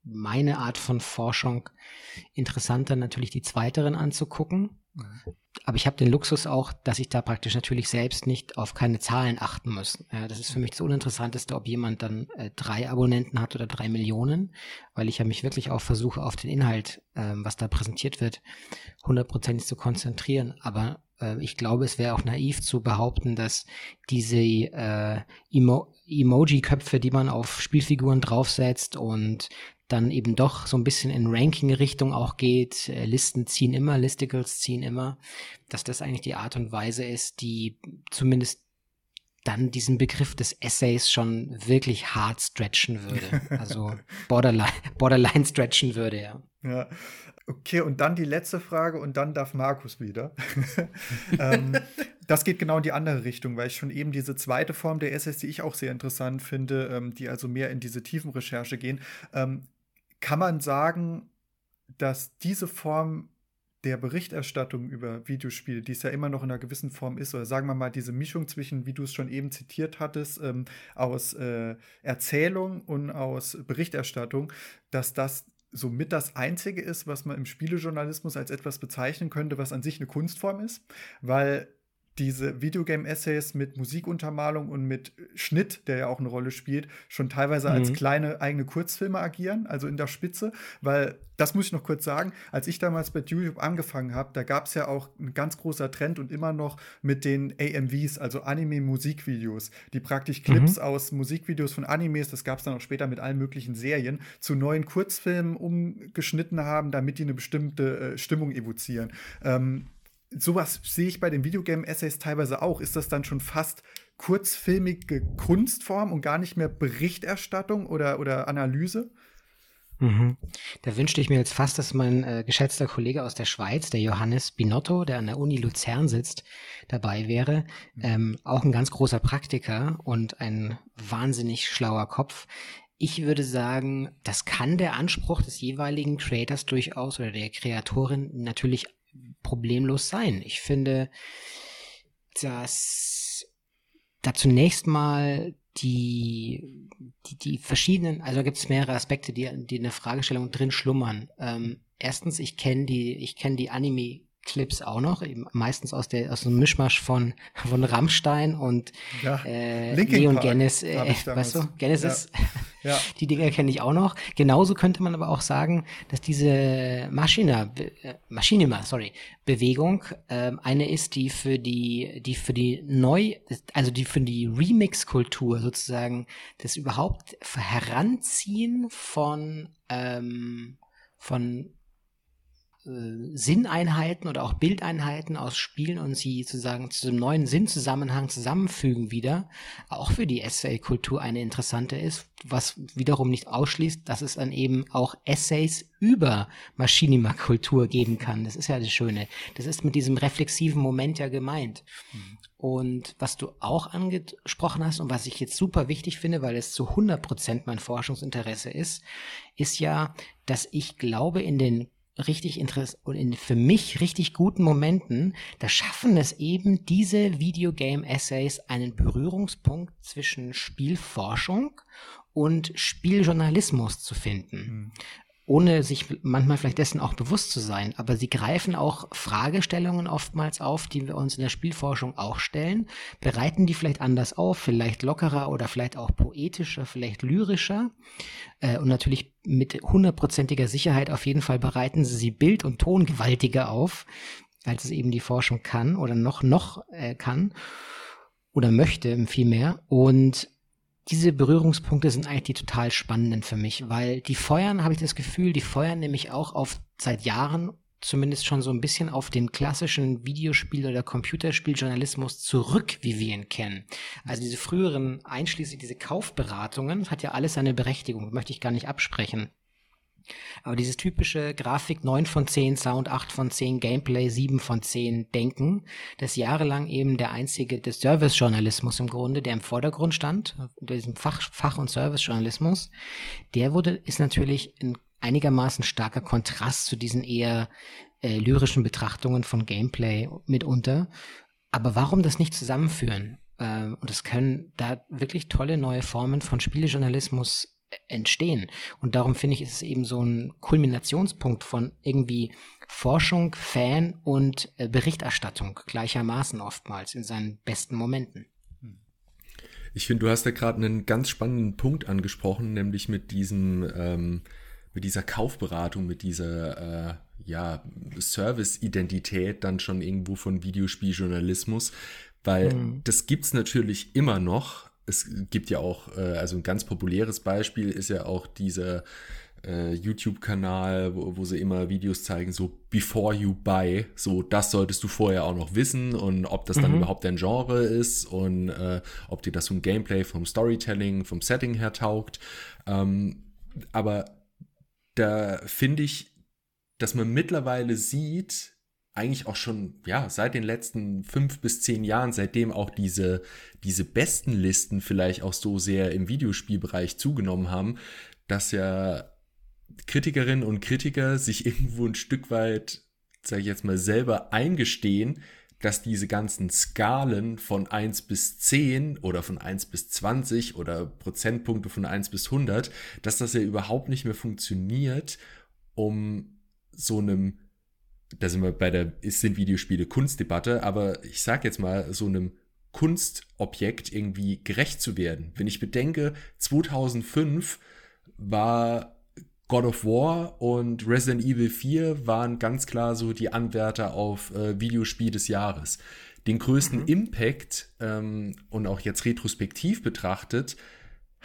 meine Art von Forschung interessanter, natürlich die zweiteren anzugucken. Mhm. Aber ich habe den Luxus auch, dass ich da praktisch natürlich selbst nicht auf keine Zahlen achten muss. Ja, das ist für mich das Uninteressanteste, ob jemand dann äh, drei Abonnenten hat oder drei Millionen, weil ich ja mich wirklich auch versuche, auf den Inhalt, ähm, was da präsentiert wird, hundertprozentig zu konzentrieren. Aber äh, ich glaube, es wäre auch naiv zu behaupten, dass diese äh, Emo Emoji-Köpfe, die man auf Spielfiguren draufsetzt und dann eben doch so ein bisschen in Ranking-Richtung auch geht. Äh, Listen ziehen immer, Listicles ziehen immer, dass das eigentlich die Art und Weise ist, die zumindest dann diesen Begriff des Essays schon wirklich hart stretchen würde. Also borderline, borderline stretchen würde, ja. Ja. Okay, und dann die letzte Frage und dann darf Markus wieder. ähm, das geht genau in die andere Richtung, weil ich schon eben diese zweite Form der Essays, die ich auch sehr interessant finde, ähm, die also mehr in diese tiefen Recherche gehen, ähm, kann man sagen, dass diese Form der Berichterstattung über Videospiele, die es ja immer noch in einer gewissen Form ist, oder sagen wir mal diese Mischung zwischen, wie du es schon eben zitiert hattest, ähm, aus äh, Erzählung und aus Berichterstattung, dass das somit das Einzige ist, was man im Spielejournalismus als etwas bezeichnen könnte, was an sich eine Kunstform ist, weil diese Videogame-Essays mit Musikuntermalung und mit Schnitt, der ja auch eine Rolle spielt, schon teilweise mhm. als kleine eigene Kurzfilme agieren, also in der Spitze, weil das muss ich noch kurz sagen, als ich damals bei YouTube angefangen habe, da gab es ja auch ein ganz großer Trend und immer noch mit den AMVs, also Anime-Musikvideos, die praktisch Clips mhm. aus Musikvideos von Animes, das gab es dann auch später mit allen möglichen Serien, zu neuen Kurzfilmen umgeschnitten haben, damit die eine bestimmte äh, Stimmung evozieren. Ähm, sowas sehe ich bei den Videogame-Essays teilweise auch. Ist das dann schon fast kurzfilmige Kunstform und gar nicht mehr Berichterstattung oder, oder Analyse? Mhm. Da wünschte ich mir jetzt fast, dass mein äh, geschätzter Kollege aus der Schweiz, der Johannes Binotto, der an der Uni Luzern sitzt, dabei wäre. Mhm. Ähm, auch ein ganz großer Praktiker und ein wahnsinnig schlauer Kopf. Ich würde sagen, das kann der Anspruch des jeweiligen Creators durchaus oder der Kreatorin natürlich problemlos sein. Ich finde, dass da zunächst mal die, die, die verschiedenen, also gibt es mehrere Aspekte, die, die in der Fragestellung drin schlummern. Ähm, erstens, ich kenne die, ich kenne die Anime Clips auch noch, eben meistens aus der aus einem Mischmasch von von Rammstein und ja, äh, Leon Genesis, äh, weißt du, Genesis. Ja. ja. Die Dinger kenne ich auch noch. Genauso könnte man aber auch sagen, dass diese Maschina, äh, Maschinima, sorry, Bewegung äh, eine ist, die für die die für die neu, also die für die Remix-Kultur sozusagen das überhaupt Heranziehen von ähm, von Sinneinheiten oder auch Bildeinheiten aus Spielen und sie sozusagen zu einem neuen Sinnzusammenhang zusammenfügen wieder, auch für die Essay-Kultur eine interessante ist, was wiederum nicht ausschließt, dass es dann eben auch Essays über Maschinima-Kultur geben kann. Das ist ja das Schöne. Das ist mit diesem reflexiven Moment ja gemeint. Mhm. Und was du auch angesprochen hast und was ich jetzt super wichtig finde, weil es zu 100 Prozent mein Forschungsinteresse ist, ist ja, dass ich glaube, in den richtig interessant und in für mich richtig guten Momenten, da schaffen es eben diese Videogame Essays einen Berührungspunkt zwischen Spielforschung und Spieljournalismus zu finden. Mhm ohne sich manchmal vielleicht dessen auch bewusst zu sein. Aber sie greifen auch Fragestellungen oftmals auf, die wir uns in der Spielforschung auch stellen, bereiten die vielleicht anders auf, vielleicht lockerer oder vielleicht auch poetischer, vielleicht lyrischer. Äh, und natürlich mit hundertprozentiger Sicherheit auf jeden Fall bereiten sie sie bild- und tongewaltiger auf, als es eben die Forschung kann oder noch, noch äh, kann oder möchte vielmehr. Und diese Berührungspunkte sind eigentlich die total spannenden für mich, weil die feuern, habe ich das Gefühl, die feuern nämlich auch auf seit Jahren zumindest schon so ein bisschen auf den klassischen Videospiel- oder Computerspieljournalismus zurück, wie wir ihn kennen. Also diese früheren, einschließlich diese Kaufberatungen, hat ja alles seine Berechtigung, möchte ich gar nicht absprechen. Aber dieses typische Grafik 9 von 10, Sound 8 von 10, Gameplay 7 von 10 Denken, das jahrelang eben der einzige des Servicejournalismus im Grunde, der im Vordergrund stand, diesem Fach, Fach- und Servicejournalismus, der wurde, ist natürlich ein einigermaßen starker Kontrast zu diesen eher äh, lyrischen Betrachtungen von Gameplay mitunter. Aber warum das nicht zusammenführen? Äh, und es können da wirklich tolle neue Formen von Spielejournalismus entstehen. Und darum finde ich, ist es eben so ein Kulminationspunkt von irgendwie Forschung, Fan und äh, Berichterstattung gleichermaßen oftmals in seinen besten Momenten. Ich finde, du hast da gerade einen ganz spannenden Punkt angesprochen, nämlich mit diesem, ähm, mit dieser Kaufberatung, mit dieser äh, ja, Service-Identität dann schon irgendwo von Videospieljournalismus, weil mhm. das gibt's natürlich immer noch, es gibt ja auch, äh, also ein ganz populäres Beispiel ist ja auch dieser äh, YouTube-Kanal, wo, wo, sie immer Videos zeigen, so before you buy, so das solltest du vorher auch noch wissen und ob das dann mhm. überhaupt dein Genre ist und äh, ob dir das vom Gameplay, vom Storytelling, vom Setting her taugt. Ähm, aber da finde ich, dass man mittlerweile sieht, eigentlich auch schon, ja, seit den letzten fünf bis zehn Jahren, seitdem auch diese, diese besten Listen vielleicht auch so sehr im Videospielbereich zugenommen haben, dass ja Kritikerinnen und Kritiker sich irgendwo ein Stück weit, sage ich jetzt mal, selber eingestehen, dass diese ganzen Skalen von 1 bis 10 oder von 1 bis 20 oder Prozentpunkte von 1 bis 100, dass das ja überhaupt nicht mehr funktioniert, um so einem da sind wir bei der, ist sind Videospiele Kunstdebatte, aber ich sag jetzt mal, so einem Kunstobjekt irgendwie gerecht zu werden. Wenn ich bedenke, 2005 war God of War und Resident Evil 4 waren ganz klar so die Anwärter auf äh, Videospiel des Jahres. Den größten mhm. Impact ähm, und auch jetzt retrospektiv betrachtet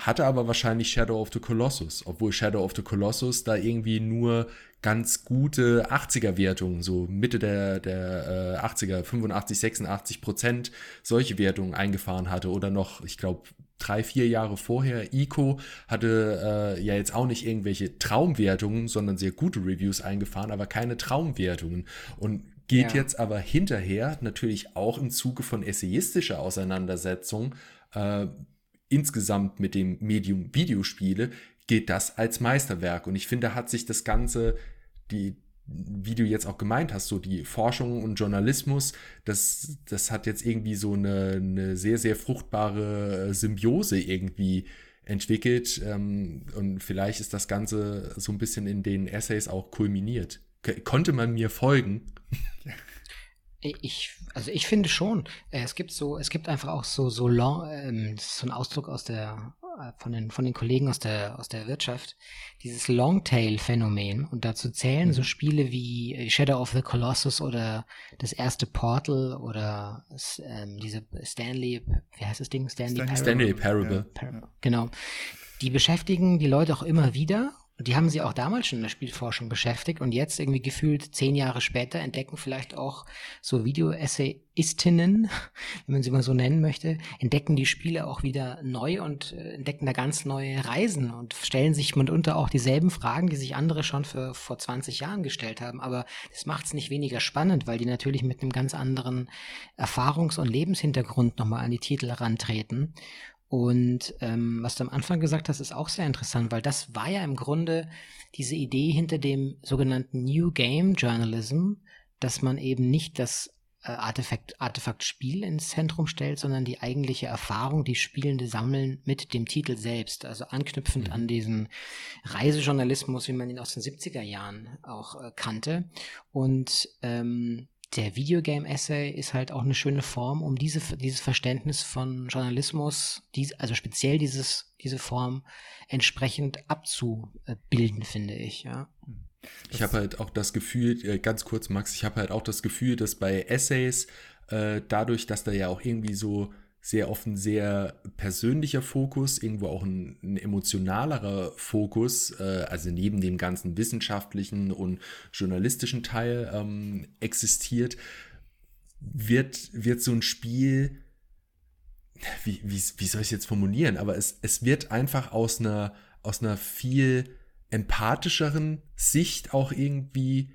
hatte aber wahrscheinlich Shadow of the Colossus, obwohl Shadow of the Colossus da irgendwie nur ganz gute 80er-Wertungen, so Mitte der, der äh, 80er, 85, 86 Prozent solche Wertungen eingefahren hatte oder noch, ich glaube, drei, vier Jahre vorher. Ico hatte äh, ja jetzt auch nicht irgendwelche Traumwertungen, sondern sehr gute Reviews eingefahren, aber keine Traumwertungen. Und geht ja. jetzt aber hinterher natürlich auch im Zuge von essayistischer Auseinandersetzung äh, insgesamt mit dem Medium Videospiele, geht das als Meisterwerk. Und ich finde, hat sich das Ganze, die, wie du jetzt auch gemeint hast, so die Forschung und Journalismus, das, das hat jetzt irgendwie so eine, eine sehr, sehr fruchtbare Symbiose irgendwie entwickelt. Ähm, und vielleicht ist das Ganze so ein bisschen in den Essays auch kulminiert. Konnte man mir folgen? Ich, also ich finde schon, äh, es gibt so, es gibt einfach auch so, so long, ähm, so ein Ausdruck aus der, äh, von den, von den Kollegen aus der, aus der Wirtschaft, dieses Longtail-Phänomen. Und dazu zählen mhm. so Spiele wie äh, Shadow of the Colossus oder das erste Portal oder ähm, diese Stanley, wie heißt das Ding? Stanley, Stanley Parable. Stanley Parable. Parable. Genau. Die beschäftigen die Leute auch immer wieder die haben sie auch damals schon in der Spielforschung beschäftigt und jetzt irgendwie gefühlt zehn Jahre später entdecken vielleicht auch so Video-Essayistinnen, wenn man sie mal so nennen möchte, entdecken die Spiele auch wieder neu und äh, entdecken da ganz neue Reisen und stellen sich mitunter auch dieselben Fragen, die sich andere schon für vor 20 Jahren gestellt haben. Aber das macht es nicht weniger spannend, weil die natürlich mit einem ganz anderen Erfahrungs- und Lebenshintergrund nochmal an die Titel rantreten. Und ähm, was du am Anfang gesagt hast, ist auch sehr interessant, weil das war ja im Grunde diese Idee hinter dem sogenannten New Game Journalism, dass man eben nicht das äh, Artefakt, Artefaktspiel ins Zentrum stellt, sondern die eigentliche Erfahrung, die Spielende sammeln mit dem Titel selbst. Also anknüpfend mhm. an diesen Reisejournalismus, wie man ihn aus den 70er Jahren auch äh, kannte. Und ähm, der Videogame-Essay ist halt auch eine schöne Form, um diese, dieses Verständnis von Journalismus, dies, also speziell dieses, diese Form entsprechend abzubilden, finde ich, ja. Ich habe halt auch das Gefühl, äh, ganz kurz, Max, ich habe halt auch das Gefühl, dass bei Essays, äh, dadurch, dass da ja auch irgendwie so sehr oft ein sehr persönlicher Fokus, irgendwo auch ein, ein emotionalerer Fokus, äh, also neben dem ganzen wissenschaftlichen und journalistischen Teil ähm, existiert, wird, wird so ein Spiel, wie, wie, wie soll ich es jetzt formulieren, aber es, es wird einfach aus einer, aus einer viel empathischeren Sicht auch irgendwie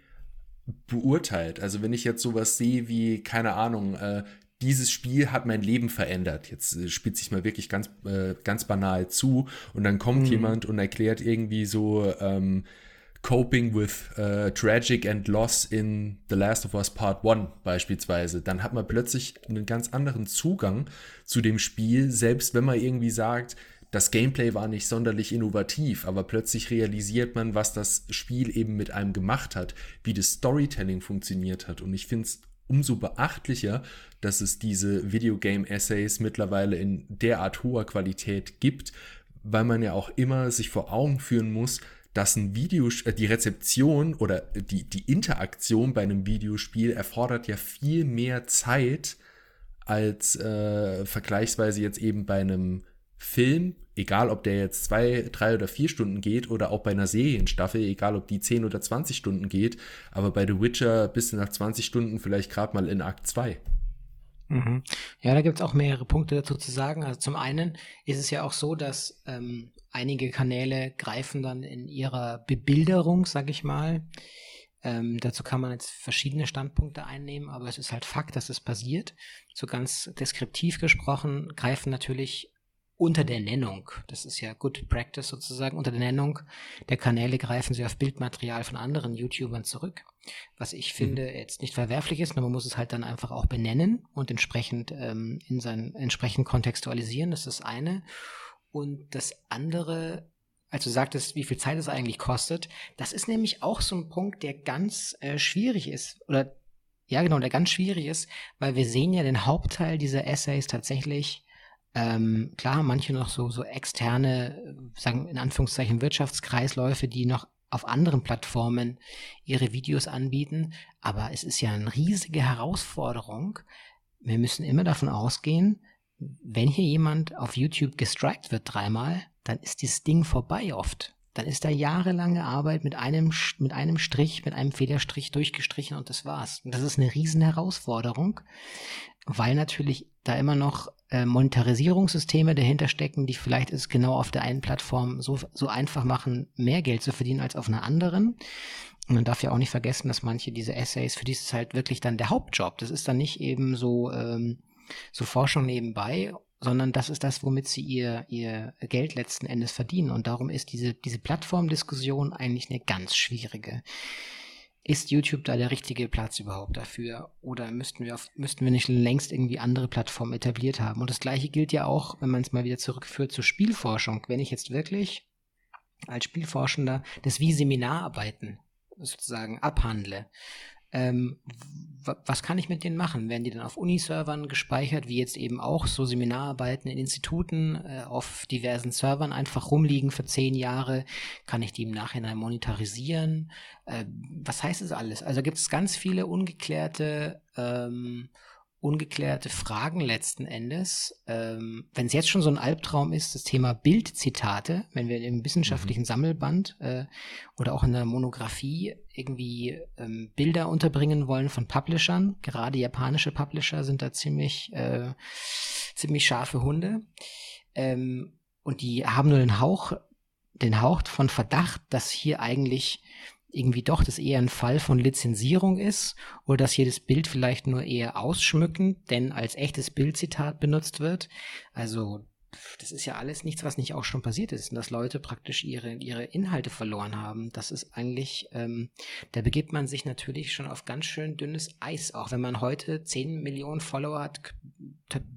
beurteilt. Also wenn ich jetzt sowas sehe wie, keine Ahnung, äh, dieses Spiel hat mein Leben verändert. Jetzt äh, spitze ich mal wirklich ganz, äh, ganz banal zu und dann kommt mhm. jemand und erklärt irgendwie so ähm, Coping with uh, Tragic and Loss in The Last of Us Part 1 beispielsweise. Dann hat man plötzlich einen ganz anderen Zugang zu dem Spiel, selbst wenn man irgendwie sagt, das Gameplay war nicht sonderlich innovativ, aber plötzlich realisiert man, was das Spiel eben mit einem gemacht hat, wie das Storytelling funktioniert hat. Und ich finde es umso beachtlicher, dass es diese Videogame-Essays mittlerweile in derart hoher Qualität gibt, weil man ja auch immer sich vor Augen führen muss, dass ein Video, äh, die Rezeption oder die, die Interaktion bei einem Videospiel erfordert ja viel mehr Zeit als äh, vergleichsweise jetzt eben bei einem Film, egal ob der jetzt zwei, drei oder vier Stunden geht oder auch bei einer Serienstaffel, egal ob die zehn oder 20 Stunden geht, aber bei The Witcher bist du nach 20 Stunden vielleicht gerade mal in Akt 2. Mhm. Ja, da gibt es auch mehrere Punkte dazu zu sagen. Also zum einen ist es ja auch so, dass ähm, einige Kanäle greifen dann in ihrer Bebilderung, sag ich mal. Ähm, dazu kann man jetzt verschiedene Standpunkte einnehmen, aber es ist halt Fakt, dass es passiert. So ganz deskriptiv gesprochen greifen natürlich unter der Nennung, das ist ja Good Practice sozusagen, unter der Nennung der Kanäle greifen sie auf Bildmaterial von anderen YouTubern zurück. Was ich mhm. finde jetzt nicht verwerflich ist, nur man muss es halt dann einfach auch benennen und entsprechend ähm, in seinen entsprechend kontextualisieren. Das ist das eine. Und das andere, als du sagtest, wie viel Zeit es eigentlich kostet, das ist nämlich auch so ein Punkt, der ganz äh, schwierig ist oder ja genau, der ganz schwierig ist, weil wir sehen ja den Hauptteil dieser Essays tatsächlich ähm, klar, manche noch so, so externe, sagen in Anführungszeichen Wirtschaftskreisläufe, die noch auf anderen Plattformen ihre Videos anbieten. Aber es ist ja eine riesige Herausforderung. Wir müssen immer davon ausgehen, wenn hier jemand auf YouTube gestrikt wird dreimal, dann ist dieses Ding vorbei oft. Dann ist da jahrelange Arbeit mit einem, mit einem Strich, mit einem Federstrich durchgestrichen und das war's. Und das ist eine riesen Herausforderung, weil natürlich da immer noch äh, Monetarisierungssysteme dahinter stecken, die vielleicht es genau auf der einen Plattform so, so einfach machen, mehr Geld zu verdienen als auf einer anderen. Und man darf ja auch nicht vergessen, dass manche diese Essays, für die ist es halt wirklich dann der Hauptjob. Das ist dann nicht eben so, ähm, so Forschung nebenbei, sondern das ist das, womit sie ihr, ihr Geld letzten Endes verdienen. Und darum ist diese, diese Plattformdiskussion eigentlich eine ganz schwierige. Ist YouTube da der richtige Platz überhaupt dafür? Oder müssten wir, auf, müssten wir nicht längst irgendwie andere Plattformen etabliert haben? Und das gleiche gilt ja auch, wenn man es mal wieder zurückführt zur Spielforschung. Wenn ich jetzt wirklich als Spielforschender das wie Seminararbeiten sozusagen abhandle, ähm, was kann ich mit denen machen? Werden die dann auf Uniservern gespeichert, wie jetzt eben auch so Seminararbeiten in Instituten äh, auf diversen Servern einfach rumliegen für zehn Jahre? Kann ich die im Nachhinein monetarisieren? Äh, was heißt das alles? Also gibt es ganz viele ungeklärte ähm, ungeklärte Fragen letzten Endes. Ähm, wenn es jetzt schon so ein Albtraum ist, das Thema Bildzitate, wenn wir im wissenschaftlichen mhm. Sammelband äh, oder auch in der Monographie irgendwie ähm, Bilder unterbringen wollen von Publishern, gerade japanische Publisher sind da ziemlich, äh, ziemlich scharfe Hunde. Ähm, und die haben nur den Hauch, den Hauch von Verdacht, dass hier eigentlich irgendwie doch das eher ein Fall von Lizenzierung ist oder dass jedes Bild vielleicht nur eher ausschmückend, denn als echtes Bildzitat benutzt wird. Also das ist ja alles nichts, was nicht auch schon passiert ist und dass Leute praktisch ihre, ihre Inhalte verloren haben. Das ist eigentlich, ähm, da begibt man sich natürlich schon auf ganz schön dünnes Eis. Auch wenn man heute 10 Millionen Follower hat,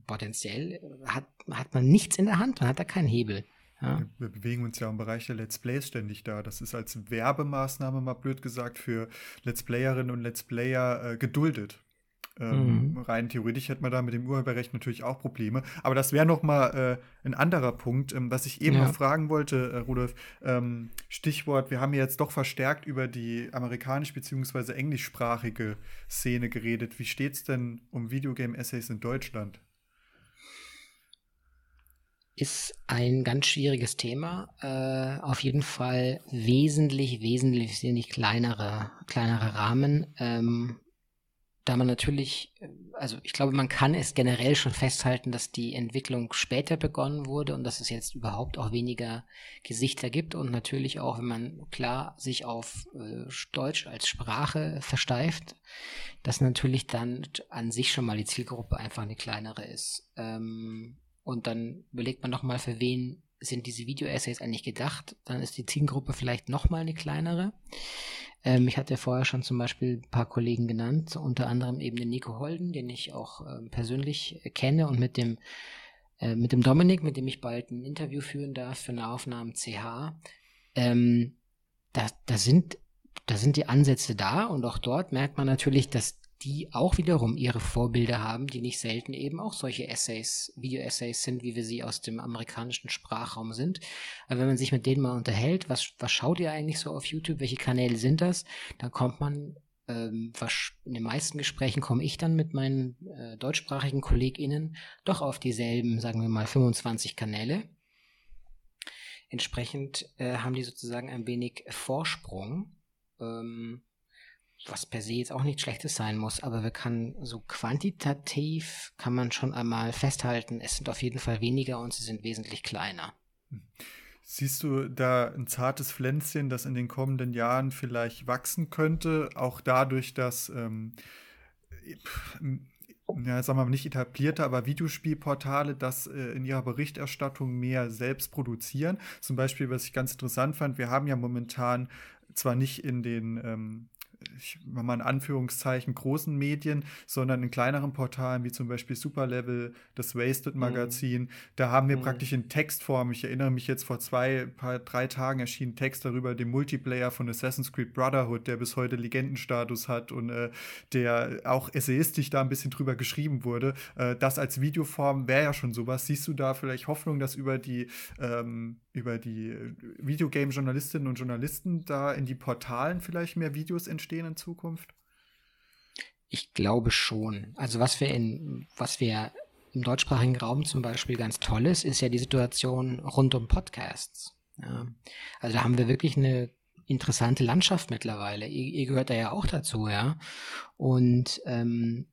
potenziell hat, hat man nichts in der Hand, man hat da keinen Hebel. Ja. Wir bewegen uns ja im Bereich der Let's Plays ständig da. Das ist als Werbemaßnahme mal blöd gesagt für Let's Playerinnen und Let's Player äh, geduldet. Ähm, mhm. Rein theoretisch hätte man da mit dem Urheberrecht natürlich auch Probleme. Aber das wäre noch mal äh, ein anderer Punkt, ähm, was ich eben ja. noch fragen wollte, äh, Rudolf. Ähm, Stichwort, wir haben ja jetzt doch verstärkt über die amerikanisch- bzw. englischsprachige Szene geredet. Wie steht es denn um Videogame-Essays in Deutschland? Ist ein ganz schwieriges Thema. Äh, auf jeden Fall wesentlich, wesentlich, wesentlich kleinere, kleinere Rahmen. Ähm, da man natürlich, also ich glaube, man kann es generell schon festhalten, dass die Entwicklung später begonnen wurde und dass es jetzt überhaupt auch weniger Gesichter gibt und natürlich auch, wenn man klar sich auf äh, Deutsch als Sprache versteift, dass natürlich dann an sich schon mal die Zielgruppe einfach eine kleinere ist. Ähm, und dann überlegt man nochmal, für wen sind diese Video-Essays eigentlich gedacht. Dann ist die Zielgruppe vielleicht nochmal eine kleinere. Ähm, ich hatte vorher schon zum Beispiel ein paar Kollegen genannt, unter anderem eben den Nico Holden, den ich auch ähm, persönlich kenne und mit dem äh, mit dem Dominik, mit dem ich bald ein Interview führen darf für Nahaufnahmen CH. Ähm, da, da sind da sind die Ansätze da und auch dort merkt man natürlich, dass die auch wiederum ihre Vorbilder haben, die nicht selten eben auch solche Essays, Video-Essays sind, wie wir sie aus dem amerikanischen Sprachraum sind. Aber wenn man sich mit denen mal unterhält, was, was schaut ihr eigentlich so auf YouTube, welche Kanäle sind das, dann kommt man, ähm, was, in den meisten Gesprächen komme ich dann mit meinen äh, deutschsprachigen KollegInnen doch auf dieselben, sagen wir mal, 25 Kanäle. Entsprechend äh, haben die sozusagen ein wenig Vorsprung. Ähm, was per se jetzt auch nichts Schlechtes sein muss, aber wir kann so quantitativ kann man schon einmal festhalten, es sind auf jeden Fall weniger und sie sind wesentlich kleiner. Siehst du da ein zartes Pflänzchen, das in den kommenden Jahren vielleicht wachsen könnte, auch dadurch, dass ähm, ja, sagen wir mal nicht etablierte, aber Videospielportale das äh, in ihrer Berichterstattung mehr selbst produzieren. Zum Beispiel, was ich ganz interessant fand, wir haben ja momentan zwar nicht in den ähm, ich mach mal in Anführungszeichen, großen Medien, sondern in kleineren Portalen, wie zum Beispiel Superlevel, das Wasted mhm. Magazin. Mhm. Da haben wir mhm. praktisch in Textform, ich erinnere mich jetzt vor zwei, paar, drei Tagen erschien ein Text darüber, den Multiplayer von Assassin's Creed Brotherhood, der bis heute Legendenstatus hat und äh, der auch essayistisch da ein bisschen drüber geschrieben wurde. Äh, das als Videoform wäre ja schon sowas. Siehst du da vielleicht Hoffnung, dass über die ähm, über die äh, Videogame-Journalistinnen und Journalisten da in die Portalen vielleicht mehr Videos entstehen in Zukunft? Ich glaube schon. Also was wir in, was wir im deutschsprachigen Raum zum Beispiel ganz toll ist, ist ja die Situation rund um Podcasts. Ja. Also da haben wir wirklich eine interessante Landschaft mittlerweile. Ihr, ihr, gehört da ja auch dazu, ja. Und ähm,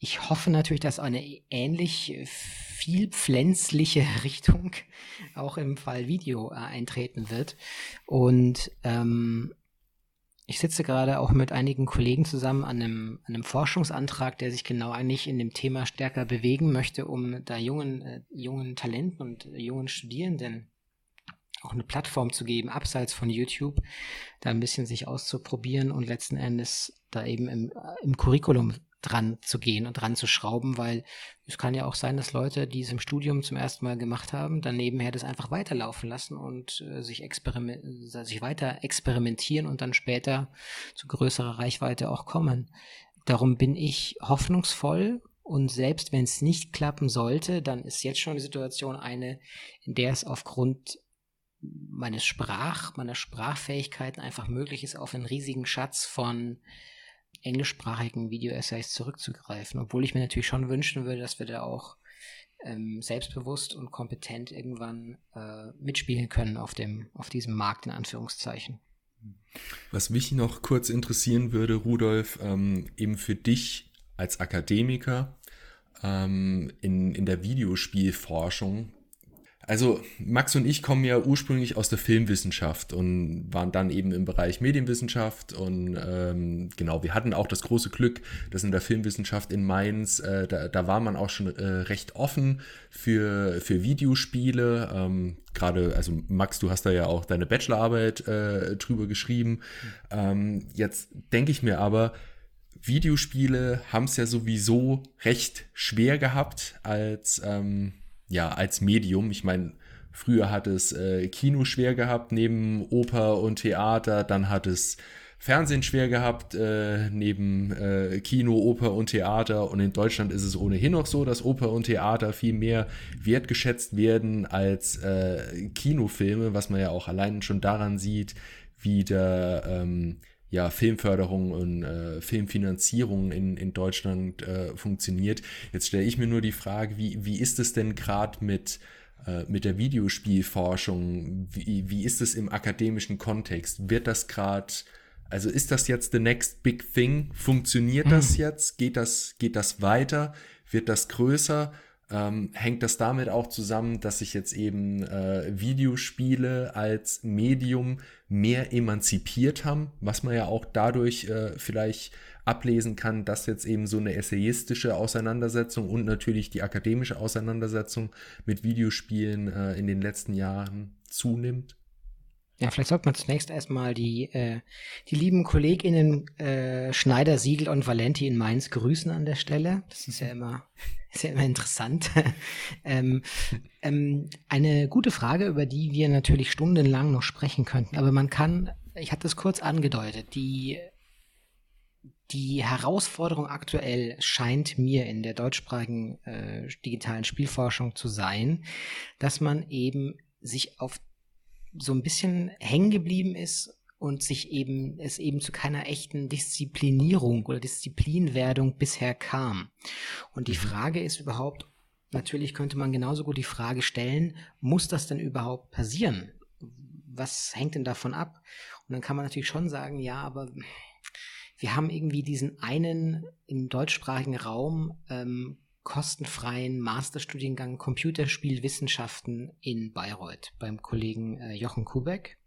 ich hoffe natürlich, dass eine ähnlich viel pflänzliche Richtung auch im Fall Video äh, eintreten wird. Und ähm, ich sitze gerade auch mit einigen Kollegen zusammen an einem, an einem Forschungsantrag, der sich genau eigentlich in dem Thema stärker bewegen möchte, um da jungen, äh, jungen Talenten und äh, jungen Studierenden auch eine Plattform zu geben, abseits von YouTube, da ein bisschen sich auszuprobieren und letzten Endes da eben im, äh, im Curriculum dran zu gehen und dran zu schrauben, weil es kann ja auch sein, dass Leute, die es im Studium zum ersten Mal gemacht haben, dann nebenher das einfach weiterlaufen lassen und äh, sich, experiment sich weiter experimentieren und dann später zu größerer Reichweite auch kommen. Darum bin ich hoffnungsvoll und selbst wenn es nicht klappen sollte, dann ist jetzt schon die Situation eine, in der es aufgrund meines Sprach, meiner Sprachfähigkeiten einfach möglich ist, auf einen riesigen Schatz von englischsprachigen Video-Essays zurückzugreifen, obwohl ich mir natürlich schon wünschen würde, dass wir da auch ähm, selbstbewusst und kompetent irgendwann äh, mitspielen können auf dem, auf diesem Markt in Anführungszeichen. Was mich noch kurz interessieren würde, Rudolf, ähm, eben für dich als Akademiker ähm, in, in der Videospielforschung, also Max und ich kommen ja ursprünglich aus der Filmwissenschaft und waren dann eben im Bereich Medienwissenschaft und ähm, genau, wir hatten auch das große Glück, dass in der Filmwissenschaft in Mainz, äh, da, da war man auch schon äh, recht offen für, für Videospiele. Ähm, Gerade, also Max, du hast da ja auch deine Bachelorarbeit äh, drüber geschrieben. Ähm, jetzt denke ich mir aber, Videospiele haben es ja sowieso recht schwer gehabt als ähm, ja, als Medium. Ich meine, früher hat es äh, Kino schwer gehabt neben Oper und Theater, dann hat es Fernsehen schwer gehabt äh, neben äh, Kino, Oper und Theater. Und in Deutschland ist es ohnehin noch so, dass Oper und Theater viel mehr wertgeschätzt werden als äh, Kinofilme, was man ja auch allein schon daran sieht, wie der ähm, ja, Filmförderung und äh, Filmfinanzierung in, in Deutschland äh, funktioniert. Jetzt stelle ich mir nur die Frage, wie, wie ist es denn gerade mit, äh, mit der Videospielforschung? Wie, wie ist es im akademischen Kontext? Wird das gerade, also ist das jetzt the next big thing? Funktioniert mhm. das jetzt? Geht das, geht das weiter? Wird das größer? Ähm, hängt das damit auch zusammen, dass sich jetzt eben äh, Videospiele als Medium mehr emanzipiert haben, was man ja auch dadurch äh, vielleicht ablesen kann, dass jetzt eben so eine essayistische Auseinandersetzung und natürlich die akademische Auseinandersetzung mit Videospielen äh, in den letzten Jahren zunimmt? Ja, vielleicht sollte man zunächst erstmal die, äh, die lieben KollegInnen äh, Schneider, Siegel und Valenti in Mainz grüßen an der Stelle. Das ist ja immer, ist ja immer interessant. ähm, ähm, eine gute Frage, über die wir natürlich stundenlang noch sprechen könnten. Aber man kann, ich hatte es kurz angedeutet, die, die Herausforderung aktuell scheint mir in der deutschsprachigen äh, digitalen Spielforschung zu sein, dass man eben sich auf so ein bisschen hängen geblieben ist und sich eben, es eben zu keiner echten Disziplinierung oder Disziplinwerdung bisher kam. Und die mhm. Frage ist überhaupt, natürlich könnte man genauso gut die Frage stellen, muss das denn überhaupt passieren? Was hängt denn davon ab? Und dann kann man natürlich schon sagen, ja, aber wir haben irgendwie diesen einen im deutschsprachigen Raum ähm, kostenfreien Masterstudiengang Computerspielwissenschaften in Bayreuth beim Kollegen äh, Jochen Kubeck.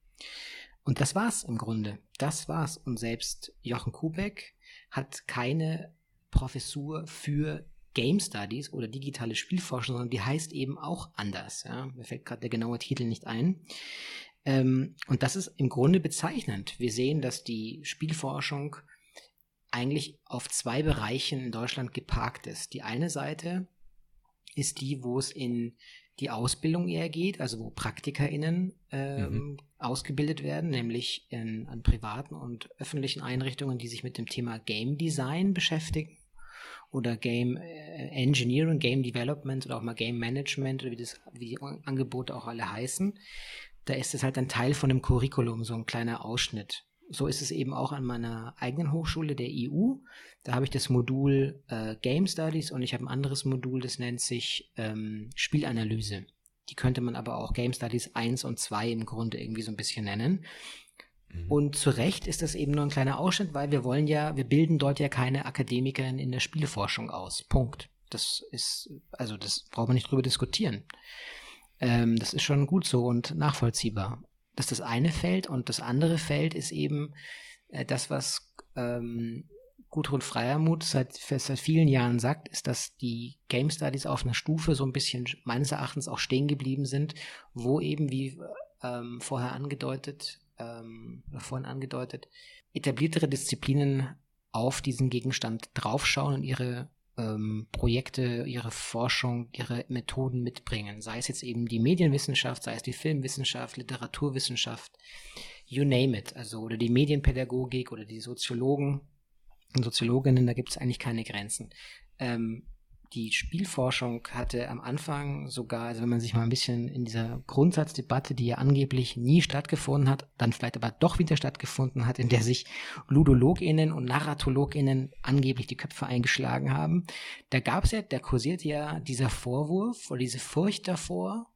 Und das war's im Grunde. Das war's. Und selbst Jochen Kubeck hat keine Professur für Game Studies oder digitale Spielforschung, sondern die heißt eben auch anders. Ja? Mir fällt gerade der genaue Titel nicht ein. Ähm, und das ist im Grunde bezeichnend. Wir sehen, dass die Spielforschung eigentlich auf zwei Bereichen in Deutschland geparkt ist. Die eine Seite ist die, wo es in die Ausbildung eher geht, also wo PraktikerInnen ähm, mhm. ausgebildet werden, nämlich in, an privaten und öffentlichen Einrichtungen, die sich mit dem Thema Game Design beschäftigen oder Game äh, Engineering, Game Development oder auch mal Game Management oder wie, das, wie die Angebote auch alle heißen. Da ist es halt ein Teil von dem Curriculum, so ein kleiner Ausschnitt so ist es eben auch an meiner eigenen Hochschule der EU. Da habe ich das Modul äh, Game Studies und ich habe ein anderes Modul, das nennt sich ähm, Spielanalyse. Die könnte man aber auch Game Studies 1 und 2 im Grunde irgendwie so ein bisschen nennen. Mhm. Und zu Recht ist das eben nur ein kleiner Ausschnitt, weil wir wollen ja, wir bilden dort ja keine Akademiker in der Spieleforschung aus. Punkt. Das ist, also das braucht man nicht drüber diskutieren. Ähm, das ist schon gut so und nachvollziehbar. Das ist das eine Feld und das andere Feld ist eben äh, das, was ähm, Gudrun Freiermuth seit, seit vielen Jahren sagt, ist, dass die Game Studies auf einer Stufe so ein bisschen meines Erachtens auch stehen geblieben sind, wo eben, wie ähm, vorher angedeutet, ähm, vorhin angedeutet, etabliertere Disziplinen auf diesen Gegenstand draufschauen und ihre ähm, Projekte, ihre Forschung, ihre Methoden mitbringen. Sei es jetzt eben die Medienwissenschaft, sei es die Filmwissenschaft, Literaturwissenschaft, you name it. Also oder die Medienpädagogik oder die Soziologen und Soziologinnen, da gibt es eigentlich keine Grenzen. Ähm, die Spielforschung hatte am Anfang sogar, also wenn man sich mal ein bisschen in dieser Grundsatzdebatte, die ja angeblich nie stattgefunden hat, dann vielleicht aber doch wieder stattgefunden hat, in der sich LudologInnen und NarratologInnen angeblich die Köpfe eingeschlagen haben, da gab es ja, da kursiert ja dieser Vorwurf oder diese Furcht davor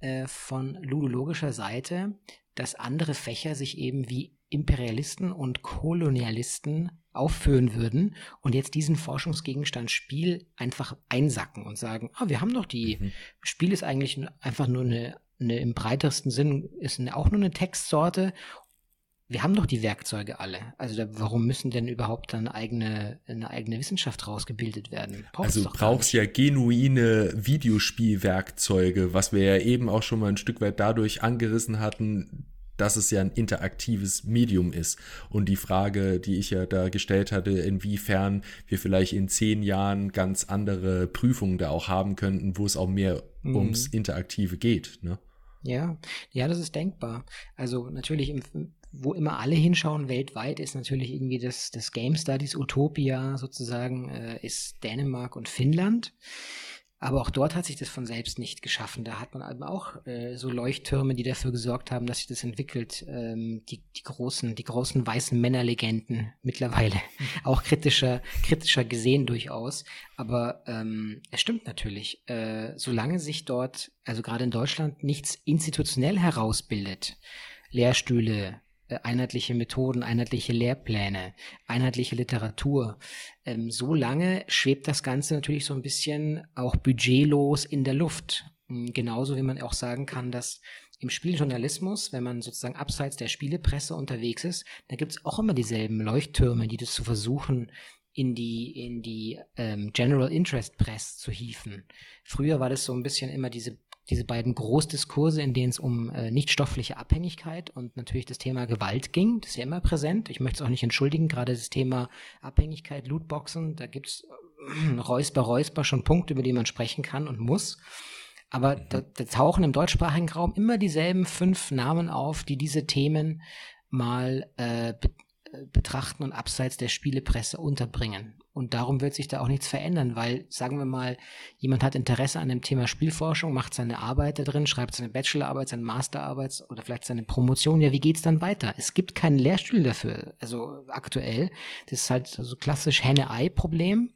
äh, von ludologischer Seite, dass andere Fächer sich eben wie Imperialisten und Kolonialisten aufführen würden und jetzt diesen Forschungsgegenstand Spiel einfach einsacken und sagen, ah, wir haben doch die, mhm. Spiel ist eigentlich einfach nur eine, eine im breitesten Sinn, ist eine, auch nur eine Textsorte. Wir haben doch die Werkzeuge alle. Also da, warum müssen denn überhaupt dann eigene, eine eigene Wissenschaft rausgebildet werden? Brauchst also du brauchst ja genuine Videospielwerkzeuge, was wir ja eben auch schon mal ein Stück weit dadurch angerissen hatten, dass es ja ein interaktives Medium ist. Und die Frage, die ich ja da gestellt hatte, inwiefern wir vielleicht in zehn Jahren ganz andere Prüfungen da auch haben könnten, wo es auch mehr mhm. ums Interaktive geht. Ne? Ja, ja, das ist denkbar. Also natürlich im, wo immer alle hinschauen weltweit, ist natürlich irgendwie das, das Game Studies Utopia sozusagen, äh, ist Dänemark und Finnland. Aber auch dort hat sich das von selbst nicht geschaffen. Da hat man eben auch äh, so Leuchttürme, die dafür gesorgt haben, dass sich das entwickelt. Ähm, die, die großen, die großen weißen Männerlegenden mittlerweile auch kritischer, kritischer gesehen durchaus. Aber ähm, es stimmt natürlich. Äh, solange sich dort, also gerade in Deutschland, nichts institutionell herausbildet, Lehrstühle, einheitliche Methoden, einheitliche Lehrpläne, einheitliche Literatur. Ähm, so lange schwebt das Ganze natürlich so ein bisschen auch budgetlos in der Luft. Hm, genauso wie man auch sagen kann, dass im Spieljournalismus, wenn man sozusagen abseits der Spielepresse unterwegs ist, da gibt es auch immer dieselben Leuchttürme, die das zu versuchen, in die, in die ähm, General Interest Press zu hieven. Früher war das so ein bisschen immer diese diese beiden Großdiskurse, in denen es um äh, nichtstoffliche Abhängigkeit und natürlich das Thema Gewalt ging. Das ist ja immer präsent. Ich möchte es auch nicht entschuldigen, gerade das Thema Abhängigkeit, Lootboxen, da gibt's äh, Räusper, Räusper schon Punkte, über die man sprechen kann und muss. Aber mhm. da, da tauchen im deutschsprachigen Raum immer dieselben fünf Namen auf, die diese Themen mal äh, be äh, betrachten und abseits der Spielepresse unterbringen. Und darum wird sich da auch nichts verändern, weil, sagen wir mal, jemand hat Interesse an dem Thema Spielforschung, macht seine Arbeit da drin, schreibt seine Bachelorarbeit, seine Masterarbeit oder vielleicht seine Promotion. Ja, wie geht's dann weiter? Es gibt keinen Lehrstuhl dafür, also aktuell. Das ist halt so klassisch Henne-Ei-Problem.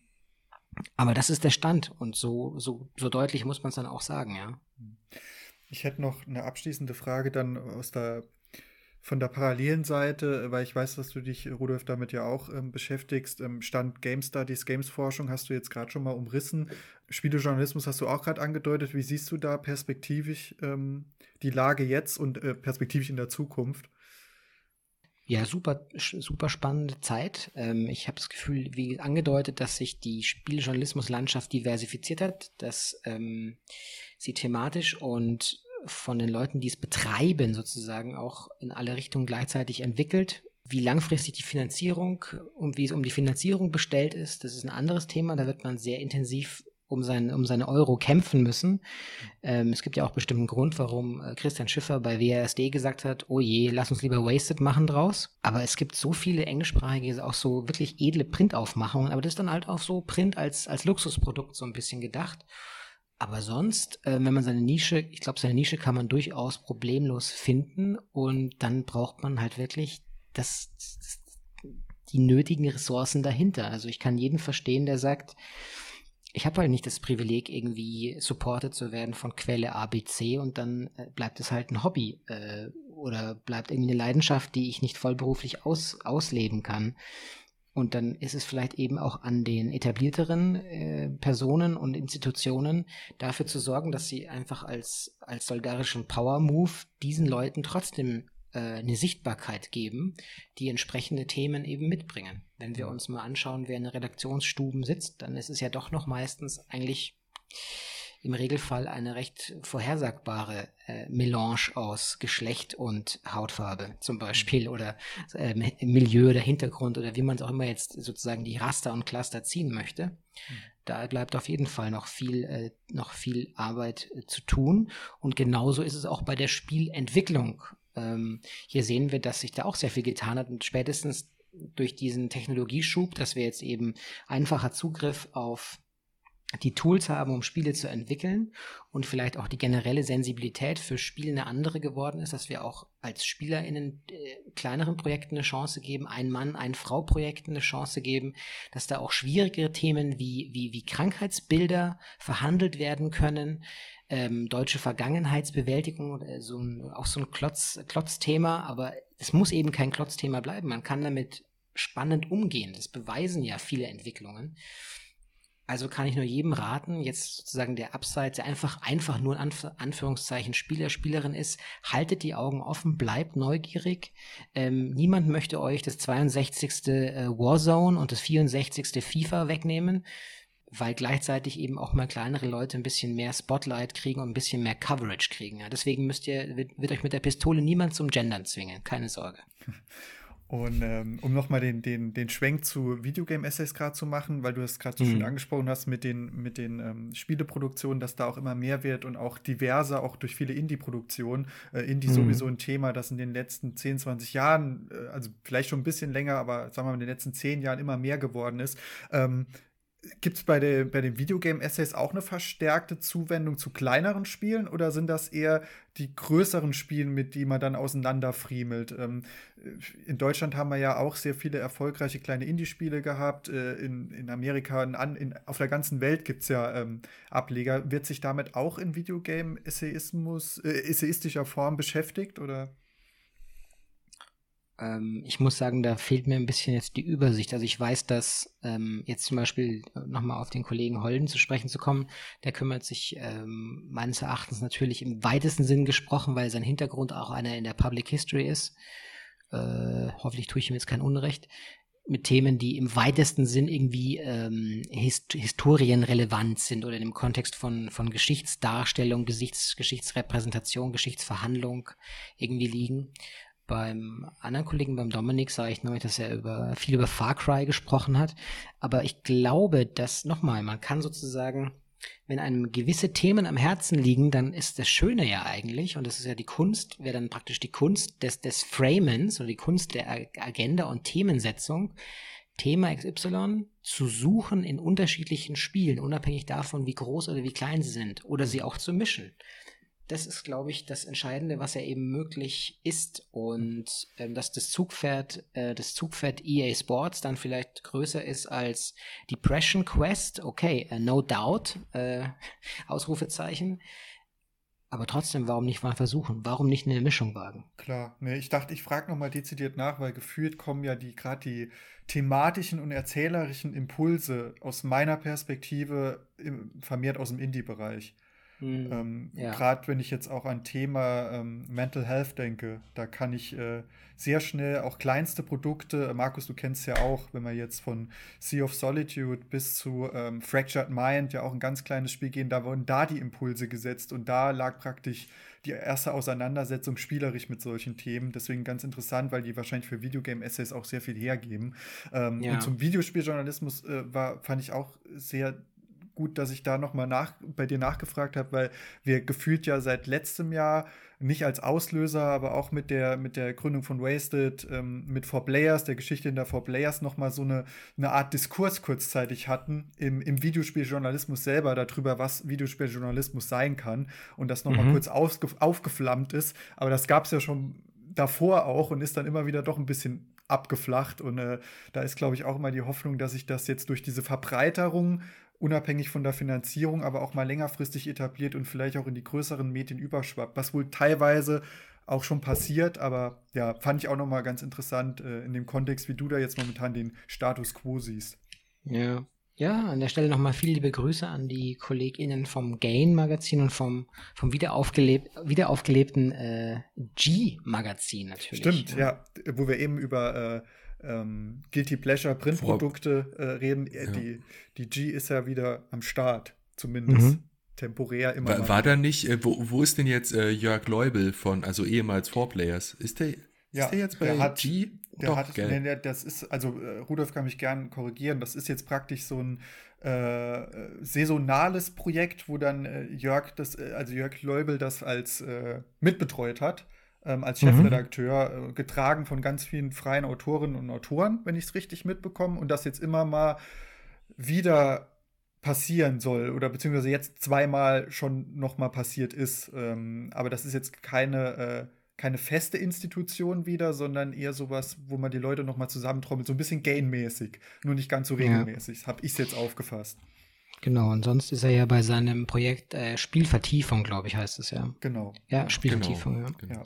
Aber das ist der Stand und so, so, so deutlich muss man es dann auch sagen, ja. Ich hätte noch eine abschließende Frage dann aus der von der parallelen Seite, weil ich weiß, dass du dich, Rudolf, damit ja auch ähm, beschäftigst, ähm, Stand Game Studies, Games Forschung hast du jetzt gerade schon mal umrissen. Spielejournalismus hast du auch gerade angedeutet. Wie siehst du da perspektivisch ähm, die Lage jetzt und äh, perspektivisch in der Zukunft? Ja, super, super spannende Zeit. Ähm, ich habe das Gefühl, wie angedeutet, dass sich die Spieljournalismuslandschaft diversifiziert hat, dass ähm, sie thematisch und von den Leuten, die es betreiben, sozusagen auch in alle Richtungen gleichzeitig entwickelt. Wie langfristig die Finanzierung und wie es um die Finanzierung bestellt ist, das ist ein anderes Thema. Da wird man sehr intensiv um, sein, um seine Euro kämpfen müssen. Ähm, es gibt ja auch bestimmten Grund, warum äh, Christian Schiffer bei WASD gesagt hat, oh je, lass uns lieber Wasted machen draus. Aber es gibt so viele englischsprachige, auch so wirklich edle Printaufmachungen, aber das ist dann halt auch so Print als, als Luxusprodukt so ein bisschen gedacht. Aber sonst, äh, wenn man seine Nische, ich glaube, seine Nische kann man durchaus problemlos finden und dann braucht man halt wirklich das, das, die nötigen Ressourcen dahinter. Also ich kann jeden verstehen, der sagt, ich habe halt nicht das Privileg, irgendwie supported zu werden von Quelle ABC und dann äh, bleibt es halt ein Hobby. Äh, oder bleibt irgendwie eine Leidenschaft, die ich nicht vollberuflich aus, ausleben kann. Und dann ist es vielleicht eben auch an den etablierteren äh, Personen und Institutionen dafür zu sorgen, dass sie einfach als, als solidarischen Power-Move diesen Leuten trotzdem äh, eine Sichtbarkeit geben, die entsprechende Themen eben mitbringen. Wenn wir uns mal anschauen, wer in Redaktionsstuben sitzt, dann ist es ja doch noch meistens eigentlich im Regelfall eine recht vorhersagbare äh, Melange aus Geschlecht und Hautfarbe zum Beispiel oder äh, Milieu oder Hintergrund oder wie man es auch immer jetzt sozusagen die Raster und Cluster ziehen möchte. Mhm. Da bleibt auf jeden Fall noch viel, äh, noch viel Arbeit äh, zu tun. Und genauso ist es auch bei der Spielentwicklung. Ähm, hier sehen wir, dass sich da auch sehr viel getan hat und spätestens durch diesen Technologieschub, dass wir jetzt eben einfacher Zugriff auf die Tools haben, um Spiele zu entwickeln und vielleicht auch die generelle Sensibilität für Spiele eine andere geworden ist, dass wir auch als SpielerInnen äh, kleineren Projekten eine Chance geben, ein Mann, ein Frau Projekten eine Chance geben, dass da auch schwierigere Themen wie, wie, wie Krankheitsbilder verhandelt werden können, ähm, deutsche Vergangenheitsbewältigung, äh, so ein, auch so ein Klotz, Klotzthema, aber es muss eben kein Klotzthema bleiben. Man kann damit spannend umgehen. Das beweisen ja viele Entwicklungen. Also kann ich nur jedem raten, jetzt sozusagen der Abseits, der einfach, einfach nur in Anf Anführungszeichen Spieler, Spielerin ist, haltet die Augen offen, bleibt neugierig. Ähm, niemand möchte euch das 62. Äh, Warzone und das 64. FIFA wegnehmen, weil gleichzeitig eben auch mal kleinere Leute ein bisschen mehr Spotlight kriegen und ein bisschen mehr Coverage kriegen. Ja. Deswegen müsst ihr, wird, wird euch mit der Pistole niemand zum Gendern zwingen, keine Sorge. Und ähm, um nochmal den, den, den Schwenk zu Videogame-Essays gerade zu machen, weil du es gerade so mhm. schön angesprochen hast mit den, mit den ähm, Spieleproduktionen, dass da auch immer mehr wird und auch diverser, auch durch viele Indie-Produktionen. Äh, Indie mhm. sowieso ein Thema, das in den letzten 10, 20 Jahren, äh, also vielleicht schon ein bisschen länger, aber sagen wir mal in den letzten 10 Jahren immer mehr geworden ist. Ähm, Gibt es bei, bei den Videogame-Essays auch eine verstärkte Zuwendung zu kleineren Spielen oder sind das eher die größeren Spiele, mit denen man dann auseinanderfriemelt? Ähm, in Deutschland haben wir ja auch sehr viele erfolgreiche kleine Indie-Spiele gehabt. Äh, in, in Amerika, in, in, auf der ganzen Welt gibt es ja ähm, Ableger. Wird sich damit auch in Videogame-Essayismus, äh, essayistischer Form beschäftigt oder? Ähm, ich muss sagen, da fehlt mir ein bisschen jetzt die Übersicht. Also ich weiß, dass ähm, jetzt zum Beispiel äh, nochmal auf den Kollegen Holden zu sprechen zu kommen, der kümmert sich ähm, meines Erachtens natürlich im weitesten Sinn gesprochen, weil sein Hintergrund auch einer in der Public History ist. Äh, hoffentlich tue ich ihm jetzt kein Unrecht mit Themen, die im weitesten Sinn irgendwie ähm, hist historienrelevant sind oder im Kontext von, von Geschichtsdarstellung, Geschichts Geschichtsrepräsentation, Geschichtsverhandlung irgendwie liegen. Beim anderen Kollegen, beim Dominik, sah ich neulich, dass er über, viel über Far Cry gesprochen hat. Aber ich glaube, dass, nochmal, man kann sozusagen, wenn einem gewisse Themen am Herzen liegen, dann ist das Schöne ja eigentlich, und das ist ja die Kunst, wäre dann praktisch die Kunst des, des Framens oder die Kunst der Agenda und Themensetzung, Thema XY zu suchen in unterschiedlichen Spielen, unabhängig davon, wie groß oder wie klein sie sind, oder sie auch zu mischen das ist, glaube ich, das Entscheidende, was ja eben möglich ist. Und ähm, dass das Zugpferd, äh, das Zugpferd EA Sports dann vielleicht größer ist als Depression Quest, okay, uh, no doubt, äh, Ausrufezeichen. Aber trotzdem, warum nicht mal versuchen? Warum nicht eine Mischung wagen? Klar, nee, ich dachte, ich frage nochmal dezidiert nach, weil gefühlt kommen ja die gerade die thematischen und erzählerischen Impulse aus meiner Perspektive vermehrt aus dem Indie-Bereich. Mhm. Ähm, ja. Gerade wenn ich jetzt auch an Thema ähm, Mental Health denke, da kann ich äh, sehr schnell auch kleinste Produkte, äh, Markus, du kennst ja auch, wenn wir jetzt von Sea of Solitude bis zu ähm, Fractured Mind, ja auch ein ganz kleines Spiel gehen, da wurden da die Impulse gesetzt und da lag praktisch die erste Auseinandersetzung spielerisch mit solchen Themen. Deswegen ganz interessant, weil die wahrscheinlich für Videogame-Essays auch sehr viel hergeben. Ähm, ja. Und zum Videospieljournalismus äh, war, fand ich auch sehr gut, dass ich da nochmal nach, bei dir nachgefragt habe, weil wir gefühlt ja seit letztem Jahr nicht als Auslöser, aber auch mit der, mit der Gründung von Wasted, ähm, mit Four Players, der Geschichte in der Four Players nochmal so eine, eine Art Diskurs kurzzeitig hatten im, im Videospieljournalismus selber darüber, was Videospieljournalismus sein kann und das nochmal mhm. kurz aufgeflammt ist. Aber das gab es ja schon davor auch und ist dann immer wieder doch ein bisschen abgeflacht. Und äh, da ist, glaube ich, auch immer die Hoffnung, dass sich das jetzt durch diese Verbreiterung unabhängig von der Finanzierung, aber auch mal längerfristig etabliert und vielleicht auch in die größeren Medien überschwappt, was wohl teilweise auch schon passiert, aber ja, fand ich auch noch mal ganz interessant äh, in dem Kontext, wie du da jetzt momentan den Status quo siehst. Ja. Ja, an der Stelle nochmal viele liebe Grüße an die KollegInnen vom Gain-Magazin und vom, vom wiederaufgelebt, wiederaufgelebten äh, G-Magazin natürlich. Stimmt, ja. ja. Wo wir eben über äh, ähm, Guilty Pleasure Printprodukte äh, reden. Äh, ja. Die, die G ist ja wieder am Start, zumindest. Mhm. Temporär immer. War, war da nicht, äh, wo, wo ist denn jetzt äh, Jörg Leubel von, also ehemals Four Players? Ist der, ja, ist der jetzt bei der hat, G? Der Doch, hat, nee, das ist, also äh, Rudolf kann mich gern korrigieren, das ist jetzt praktisch so ein äh, saisonales Projekt, wo dann äh, Jörg, das, äh, also Jörg Leubel das als äh, mitbetreut hat, ähm, als mhm. Chefredakteur, mhm. getragen von ganz vielen freien Autorinnen und Autoren, wenn ich es richtig mitbekomme, und das jetzt immer mal wieder passieren soll oder beziehungsweise jetzt zweimal schon noch mal passiert ist. Ähm, aber das ist jetzt keine äh, keine feste Institution wieder, sondern eher sowas, wo man die Leute noch mal zusammentrommelt, so ein bisschen gainmäßig, nur nicht ganz so regelmäßig. Ja. Habe ich es jetzt aufgefasst. Genau, und sonst ist er ja bei seinem Projekt äh, Spielvertiefung, glaube ich, heißt es ja. Genau. Ja, Spielvertiefung, genau. ja. Genau.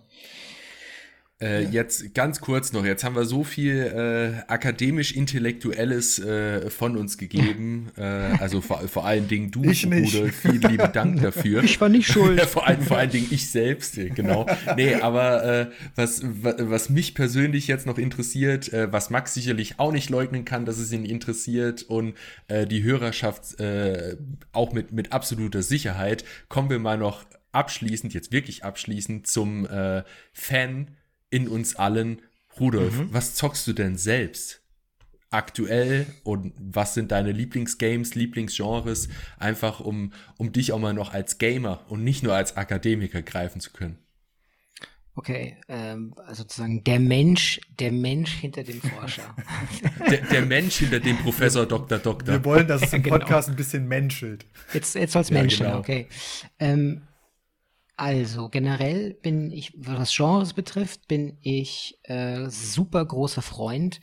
Äh, ja. Jetzt ganz kurz noch, jetzt haben wir so viel äh, akademisch-intellektuelles äh, von uns gegeben. Äh, also vor, vor allen Dingen du, ich Bruder, vielen lieben Dank dafür. Ich war nicht schuld. vor, allem, vor allen Dingen ich selbst, genau. Nee, aber äh, was, was mich persönlich jetzt noch interessiert, äh, was Max sicherlich auch nicht leugnen kann, dass es ihn interessiert und die Hörerschaft auch mit, mit absoluter Sicherheit, kommen wir mal noch abschließend, jetzt wirklich abschließend zum Fan in uns allen, Rudolf, mhm. was zockst du denn selbst? aktuell und was sind deine Lieblingsgames, Lieblingsgenres, einfach um, um dich auch mal noch als Gamer und nicht nur als Akademiker greifen zu können. Okay, ähm, also sozusagen der Mensch, der Mensch hinter dem Forscher. der, der, Mensch hinter dem Professor Dr. Doktor. Wir wollen, dass es im genau. Podcast ein bisschen menschelt. Jetzt, jetzt soll es ja, menscheln, genau. okay. Ähm, also generell bin ich, was Genres betrifft, bin ich äh, super großer Freund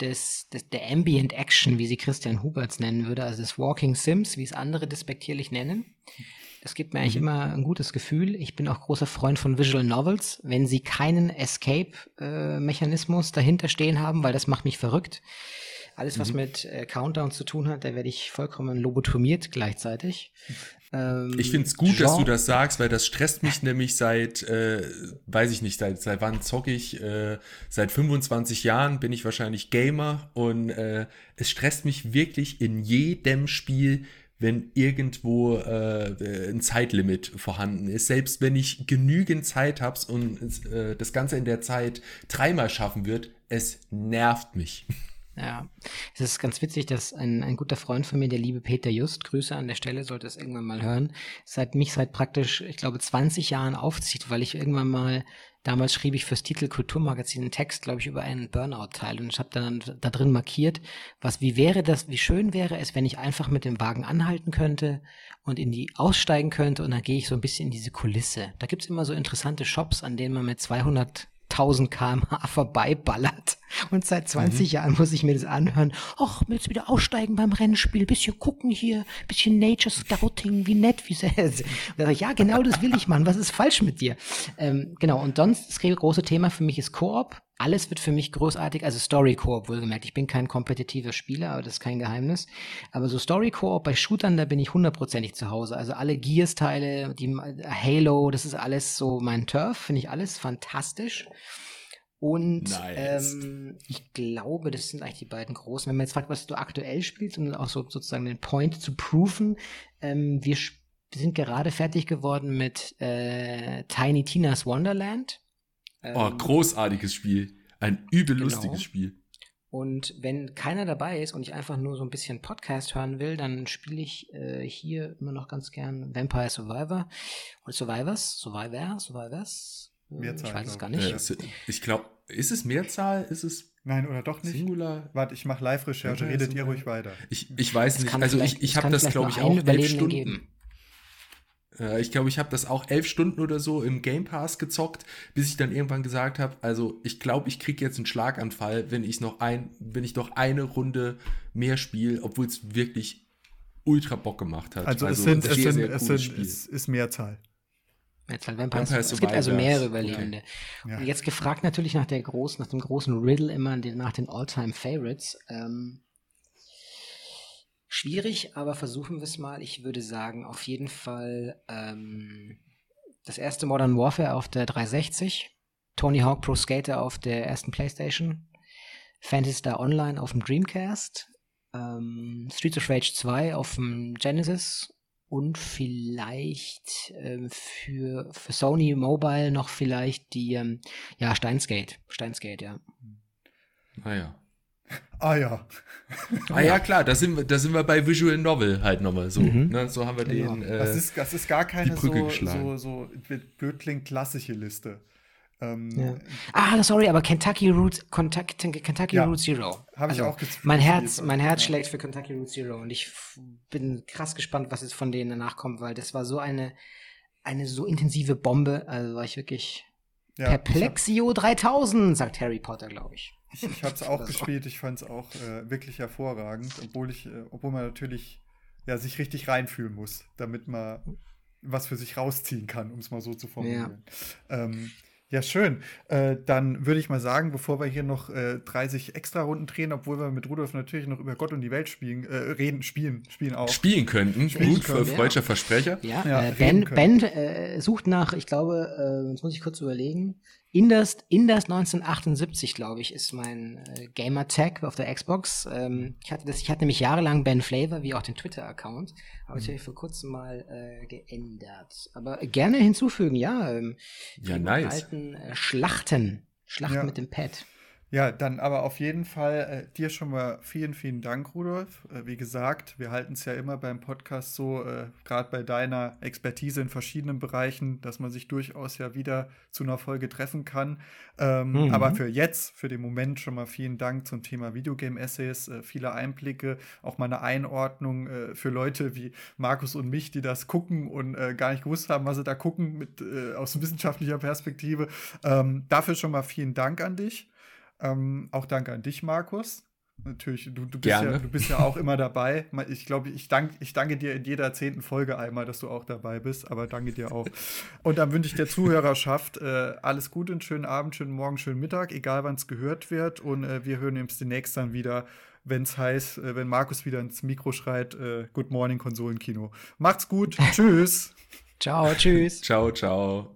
des, des, der Ambient Action, wie sie Christian Huberts nennen würde, also des Walking Sims, wie es andere despektierlich nennen. Das gibt mir eigentlich mhm. immer ein gutes Gefühl. Ich bin auch großer Freund von Visual Novels, wenn sie keinen Escape-Mechanismus äh, dahinter stehen haben, weil das macht mich verrückt. Alles, was mhm. mit äh, Countdown zu tun hat, da werde ich vollkommen lobotomiert gleichzeitig. Ähm, ich finde es gut, Genre. dass du das sagst, weil das stresst mich nämlich seit, äh, weiß ich nicht, seit, seit wann zocke ich? Äh, seit 25 Jahren bin ich wahrscheinlich Gamer und äh, es stresst mich wirklich in jedem Spiel, wenn irgendwo äh, ein Zeitlimit vorhanden ist. Selbst wenn ich genügend Zeit habe und äh, das Ganze in der Zeit dreimal schaffen wird, es nervt mich. Ja, es ist ganz witzig, dass ein, ein guter Freund von mir, der liebe Peter Just, Grüße an der Stelle, sollte es irgendwann mal hören, seit mich seit praktisch, ich glaube, 20 Jahren aufzieht, weil ich irgendwann mal, damals schrieb ich fürs Titel Kulturmagazin einen Text, glaube ich, über einen Burnout-Teil und ich habe dann da drin markiert, was, wie wäre das, wie schön wäre es, wenn ich einfach mit dem Wagen anhalten könnte und in die aussteigen könnte und dann gehe ich so ein bisschen in diese Kulisse. Da gibt's immer so interessante Shops, an denen man mit 200 1000 km/h vorbeiballert. Und seit 20 mhm. Jahren muss ich mir das anhören. Ach, willst du wieder aussteigen beim Rennspiel? Bisschen gucken hier, bisschen Nature Scouting, wie nett, wie sehr. ja, genau das will ich machen. Was ist falsch mit dir? Ähm, genau, und sonst, das große Thema für mich ist Koop alles wird für mich großartig, also Story Koop wohlgemerkt. Ich bin kein kompetitiver Spieler, aber das ist kein Geheimnis. Aber so Story Koop bei Shootern, da bin ich hundertprozentig zu Hause. Also alle Gears-Teile, die Halo, das ist alles so mein Turf, finde ich alles fantastisch. Und nice. ähm, ich glaube, das sind eigentlich die beiden großen. Wenn man jetzt fragt, was du aktuell spielst, um auch so sozusagen den Point zu proven, ähm, wir sind gerade fertig geworden mit äh, Tiny Tina's Wonderland oh, ähm, großartiges Spiel. Ein übel genau. lustiges Spiel. Und wenn keiner dabei ist und ich einfach nur so ein bisschen Podcast hören will, dann spiele ich äh, hier immer noch ganz gern Vampire Survivor oder Survivors, Survivor, Survivors. Mehrzahl, ich weiß es gar nicht. Äh, ich glaube, ist es Mehrzahl? Ist es Nein, oder doch nicht? Singular? Warte, ich mache Live-Recherche, redet ihr ruhig weiter. Ich, ich weiß nicht, also ich, ich habe das, glaube ich, auch elf Stunden. Geben. Äh, ich glaube, ich habe das auch elf Stunden oder so im Game Pass gezockt, bis ich dann irgendwann gesagt habe, also ich glaube, ich kriege jetzt einen Schlaganfall, wenn ich noch ein, wenn ich noch eine Runde mehr spiele, obwohl es wirklich ultra Bock gemacht hat. Also, also es sind, es sind, es sind, es ist Mehrzahl. Jetzt halt Vampire, Vampire es gibt also mehrere Überlebende. Okay. Ja. Und jetzt gefragt natürlich nach der großen, nach dem großen Riddle immer nach den All-Time Favorites. Ähm, schwierig, aber versuchen wir es mal. Ich würde sagen, auf jeden Fall ähm, das erste Modern Warfare auf der 360, Tony Hawk Pro Skater auf der ersten PlayStation, Fantasy Star Online auf dem Dreamcast, ähm, Streets of Rage 2 auf dem Genesis und vielleicht ähm, für, für Sony Mobile noch vielleicht die, ähm, ja, Steinskate. Steinskate, ja. Naja. Ah ja. ah ja, klar, da sind wir, da sind wir bei Visual Novel halt nochmal so. Mhm. Ne? So haben wir genau. den. Äh, das, ist, das ist gar keine so, so, so blöd klingt klassische Liste. Ähm, ja. Ah, sorry, aber Kentucky Route, Kentucky, Kentucky ja, Route Zero. Habe ich also, auch gespielt. Mein Herz, mein Herz ja. schlägt für Kentucky Route Zero und ich bin krass gespannt, was jetzt von denen danach kommt, weil das war so eine, eine so intensive Bombe. Also war ich wirklich Perplexio hab, 3000, sagt Harry Potter, glaube ich. Ich, ich habe es auch gespielt, ich fand es auch äh, wirklich hervorragend, obwohl ich, äh, obwohl man natürlich ja, sich richtig reinfühlen muss, damit man was für sich rausziehen kann, um es mal so zu formulieren. Ja. Ähm, ja, schön. Äh, dann würde ich mal sagen, bevor wir hier noch äh, 30 extra Runden drehen, obwohl wir mit Rudolf natürlich noch über Gott und die Welt spielen, äh, reden, spielen, spielen auch. Spielen könnten. Spielen Gut, können, freudscher ja. Versprecher. Ja, ja äh, Ben, ben äh, sucht nach, ich glaube, äh, jetzt muss ich kurz überlegen, Inders, Inders 1978, glaube ich, ist mein äh, Gamer-Tag auf der Xbox. Ähm, ich, hatte das, ich hatte nämlich jahrelang Ben Flavor, wie auch den Twitter-Account. Habe ich mhm. vor kurzem mal äh, geändert. Aber gerne hinzufügen, ja. Ähm, ja, nice. Alten äh, Schlachten. Schlachten ja. mit dem Pad. Ja, dann aber auf jeden Fall äh, dir schon mal vielen, vielen Dank, Rudolf. Äh, wie gesagt, wir halten es ja immer beim Podcast so, äh, gerade bei deiner Expertise in verschiedenen Bereichen, dass man sich durchaus ja wieder zu einer Folge treffen kann. Ähm, mhm. Aber für jetzt, für den Moment schon mal vielen Dank zum Thema Videogame-Essays, äh, viele Einblicke, auch mal eine Einordnung äh, für Leute wie Markus und mich, die das gucken und äh, gar nicht gewusst haben, was sie da gucken, mit, aus wissenschaftlicher Perspektive. Ähm, dafür schon mal vielen Dank an dich. Ähm, auch danke an dich, Markus. Natürlich, du, du, bist ja, du bist ja auch immer dabei. Ich glaube, ich, dank, ich danke dir in jeder zehnten Folge einmal, dass du auch dabei bist, aber danke dir auch. Und dann wünsche ich der Zuhörerschaft äh, alles Gute, einen schönen Abend, schönen Morgen, schönen Mittag, egal wann es gehört wird. Und äh, wir hören uns demnächst dann wieder, wenn es heißt, äh, wenn Markus wieder ins Mikro schreit, äh, Good Morning Konsolenkino. Macht's gut, tschüss. Ciao, tschüss. ciao, ciao.